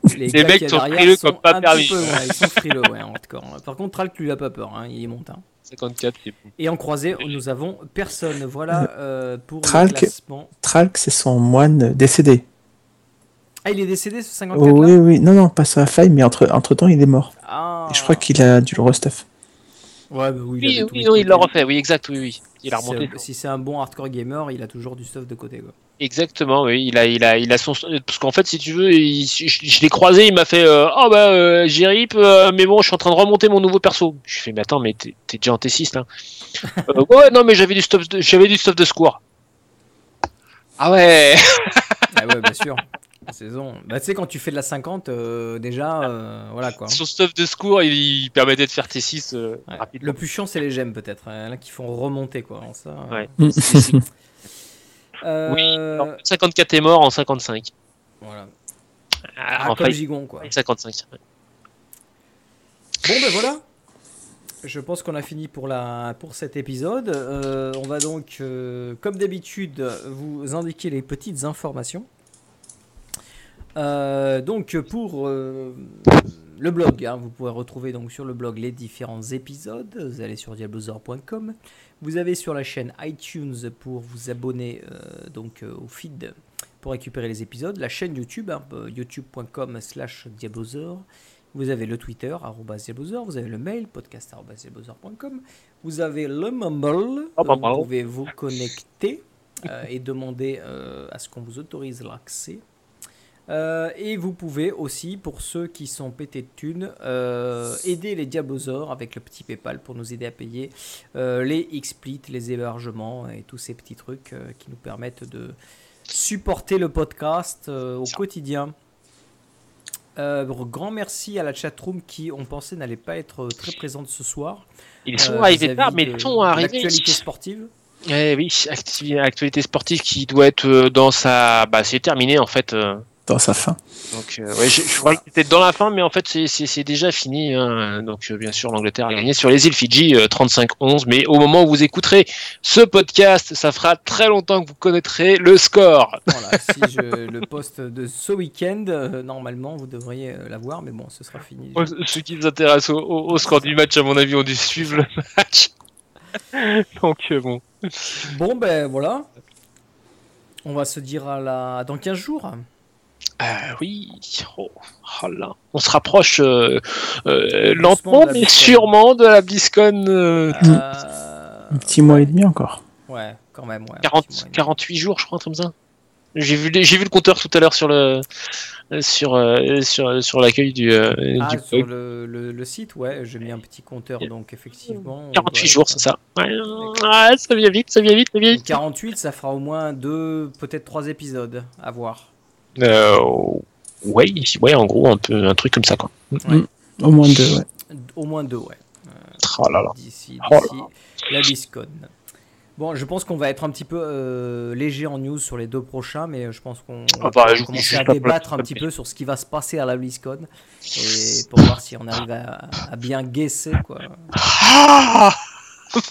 Euh, les Les gars mecs qu'il y a sont derrière frileux sont comme pas un permis. peu- ouais, ils sont frileux, ouais, en hardcore. [LAUGHS] Par contre, Tralk lui a pas peur, hein, il est monte. hein. 54, c'est bon. Et en croisé, nous avons personne. Voilà euh, pour Tralk. le classement. Tralk, c'est son moine décédé. Ah, il est décédé ce 54 Oh, là oui, oui, non, non, pas sur la faille, mais entre, entre temps, il est mort. Ah. Et je crois qu'il a dû le restuff. Ouais, bah oui, Oui, oui, non, il l'a refait, oui, exact, oui, oui. Il a Si remonté. c'est- Si c'est un bon hardcore gamer, il a toujours du stuff de côté. Quoi. Exactement, oui. Il a, il a, il a son. Parce qu'en fait, si tu veux, il- je, je l'ai croisé, il m'a fait euh, Oh bah, euh, j'ai rip, euh, mais bon, je suis en train de remonter mon nouveau perso. Je fais Mais attends, mais t'es déjà en T6 là [LAUGHS] Euh, Ouais, non, mais j'avais du stuff de, j'avais du stuff de secours. Ah ouais Ah ouais, bien sûr. [LAUGHS] La saison. Bah, tu sais, quand tu fais de la 50, euh, déjà, euh, voilà quoi. Son stuff de secours, il, il permettait de faire T6 euh, Ouais. rapidement. Le plus chiant, c'est les gemmes, peut-être. hein, là, qui font remonter, quoi. Alors, Ça, euh, Ouais. Mm. C'est- c'est- [LAUGHS] euh, Oui, alors, 54 est mort en 55. Voilà. Ah, Ah, en comme fait, Gigon, quoi. 55. Bon, ben voilà. Je pense qu'on a fini pour, la, pour cet épisode. Euh, on va donc, euh, comme d'habitude, vous indiquer les petites informations. Euh, donc pour euh, le blog, hein, vous pouvez retrouver donc sur le blog les différents épisodes. Vous allez sur diablozor.com. Vous avez sur la chaîne iTunes pour vous abonner euh, donc au feed pour récupérer les épisodes. La chaîne YouTube, hein, euh, youtube.com slash diablozor. Vous avez le Twitter, diablozor. Vous avez le mail, podcast arobase diablozor.com. Vous avez le Mumble. Oh, bah, vous pouvez vous connecter et demander à ce qu'on vous autorise l'accès. Euh, et vous pouvez aussi, pour ceux qui sont pétés de thunes, euh, aider les Diablosaures avec le petit PayPal pour nous aider à payer euh, les XSplit, les hébergements et tous ces petits trucs euh, qui nous permettent de supporter le podcast au quotidien. Grand merci à la chatroom qui, on pensait, n'allait pas être très présente ce soir. Ils sont arrivés tard, mais ils sont arrivés. L'actualité sportive. Eh oui, actualité sportive qui doit être dans sa. Bah, c'est terminé en fait. Euh. Dans sa fin. Donc, euh, ouais, je, je crois que c'était dans la fin, mais en fait, c'est- déjà fini. hein. Donc, euh, bien sûr, l'Angleterre a gagné sur les îles Fidji euh, 35-11. Mais au moment où vous écouterez ce podcast, ça fera très longtemps que vous connaîtrez le score. Voilà, si je [LAUGHS] le poste de ce week-end, euh, normalement, vous devriez euh, l'avoir, mais bon, ce sera fini. Ceux qui s'intéressent au, au- au score du match, à mon avis, ont dû suivre le match. [LAUGHS] Donc, euh, bon. Bon, ben voilà. On va se dire à la... dans 15 jours. Ah oui, oh, oh là. on se rapproche euh, euh, lentement, mais BlizzCon. sûrement de la BlizzCon. euh, Euh, Un petit mois et demi encore. Ouais, quand même. Ouais, un 40, petit mois et demi. 48 jours, je crois, comme ça. J'ai vu, j'ai vu le compteur tout à l'heure sur le sur sur, sur l'accueil du, euh, Ah, du sur le, le- le site, ouais, j'ai mis un petit compteur, donc effectivement. on 48 doit jours, être- c'est ça. Ouais, ouais, ça vient vite, ça vient vite, ça vient vite. 48, ça fera au moins deux, peut-être trois épisodes à voir. Euh, ouais, ouais, en gros, un peu un truc comme ça, quoi. Au moins deux, ouais. Au moins deux, ouais. Oh là là. D'ici Oh là d'ici la BlizzCon. Bon, je pense qu'on va être un petit peu euh, léger en news sur les deux prochains, mais je pense qu'on Ah va bah, je- commencer à débattre un petit peu sur ce qui va se passer à la BlizzCon et pour voir si on arrive à, à bien guesser quoi. Ah [LAUGHS]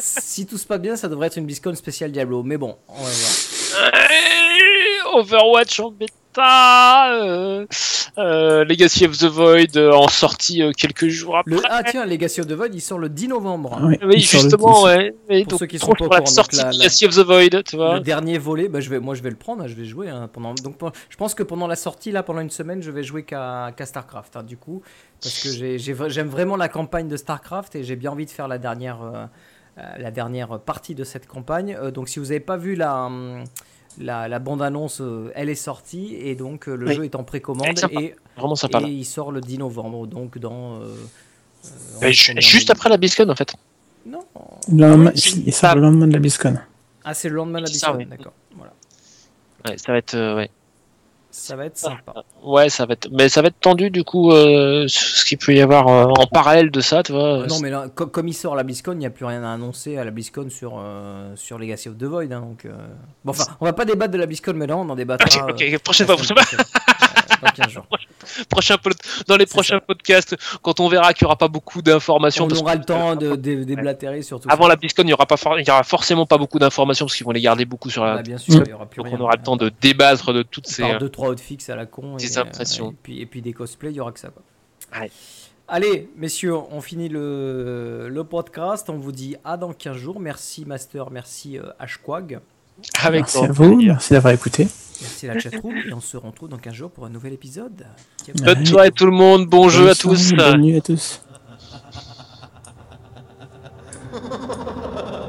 Si tout se passe bien, ça devrait être une BlizzCon spéciale Diablo, mais bon, on va voir. Overwatch en bêta. Euh, euh, Legacy of the Void euh, en sortie euh, quelques jours après. Le... Ah tiens, Legacy of the Void, il sort le 10 novembre. Ouais, Oui, le justement, 10. ouais. Et Pour donc, ceux qui sont pas au la sortie la- de la- Legacy of the Void, tu vois. Le dernier volet, bah, je vais, moi je vais le prendre, hein, je vais jouer hein, pendant. Donc je pense que pendant la sortie là, pendant une semaine, je vais jouer qu'à Starcraft. hein, du coup, parce que j'aime vraiment la campagne de Starcraft et j'ai bien envie de faire la dernière, euh, la dernière partie de cette campagne. Euh, donc si vous n'avez pas vu la hum, la, la bande annonce, elle est sortie et donc euh, le Oui. jeu est en précommande et, Vraiment sympa. et là. il sort le 10 novembre, donc dans. euh, euh, Bah, juste après la BlizzCon, en fait. Non. Le lendemain- si, il sort ça- le lendemain de la BlizzCon. Ah, c'est le lendemain de la BlizzCon, oui. d'accord. Voilà. Ouais, ça va être, euh, ouais. Ça va être sympa. [LAUGHS] Ouais, ça va être, mais ça va être tendu du coup, euh, ce qu'il peut y avoir euh, en parallèle de ça, tu vois. Ah non, mais là, co- comme il sort la BlizzCon, il n'y a plus rien à annoncer à la BlizzCon sur, euh, sur Legacy of the Void. hein, donc, euh, Bon, enfin, on va pas débattre de la BlizzCon, mais là, on en débattra. [LAUGHS] Ok, ok, euh, ok, prochaine fois, prochaine fois. [LAUGHS] Euh, dans 15 jours. [LAUGHS] Prochain pod- dans les prochains podcasts, quand on verra qu'il n'y aura pas beaucoup d'informations. On aura le temps de, déblatérer sur tout Avant la BlizzCon, il y aura pas, for- il y aura forcément pas beaucoup d'informations parce qu'ils vont les garder beaucoup sur la. Bah, bien sûr, il y aura plus donc rien. on aura le temps de débattre de toutes ces. Par deux trois outfits à la con. Des et, impressions. euh, Et puis, et puis des cosplays, il y aura que ça. Quoi. Allez, messieurs, on finit le, le podcast. On vous dit à dans 15 jours. Merci Master, merci euh, Hquag. Avec merci à vous, merci d'avoir écouté. Merci à la chatroom et on se retrouve dans 15 jours pour un nouvel épisode. Bonne soirée tout le monde, bon, jeu à tous. [LAUGHS]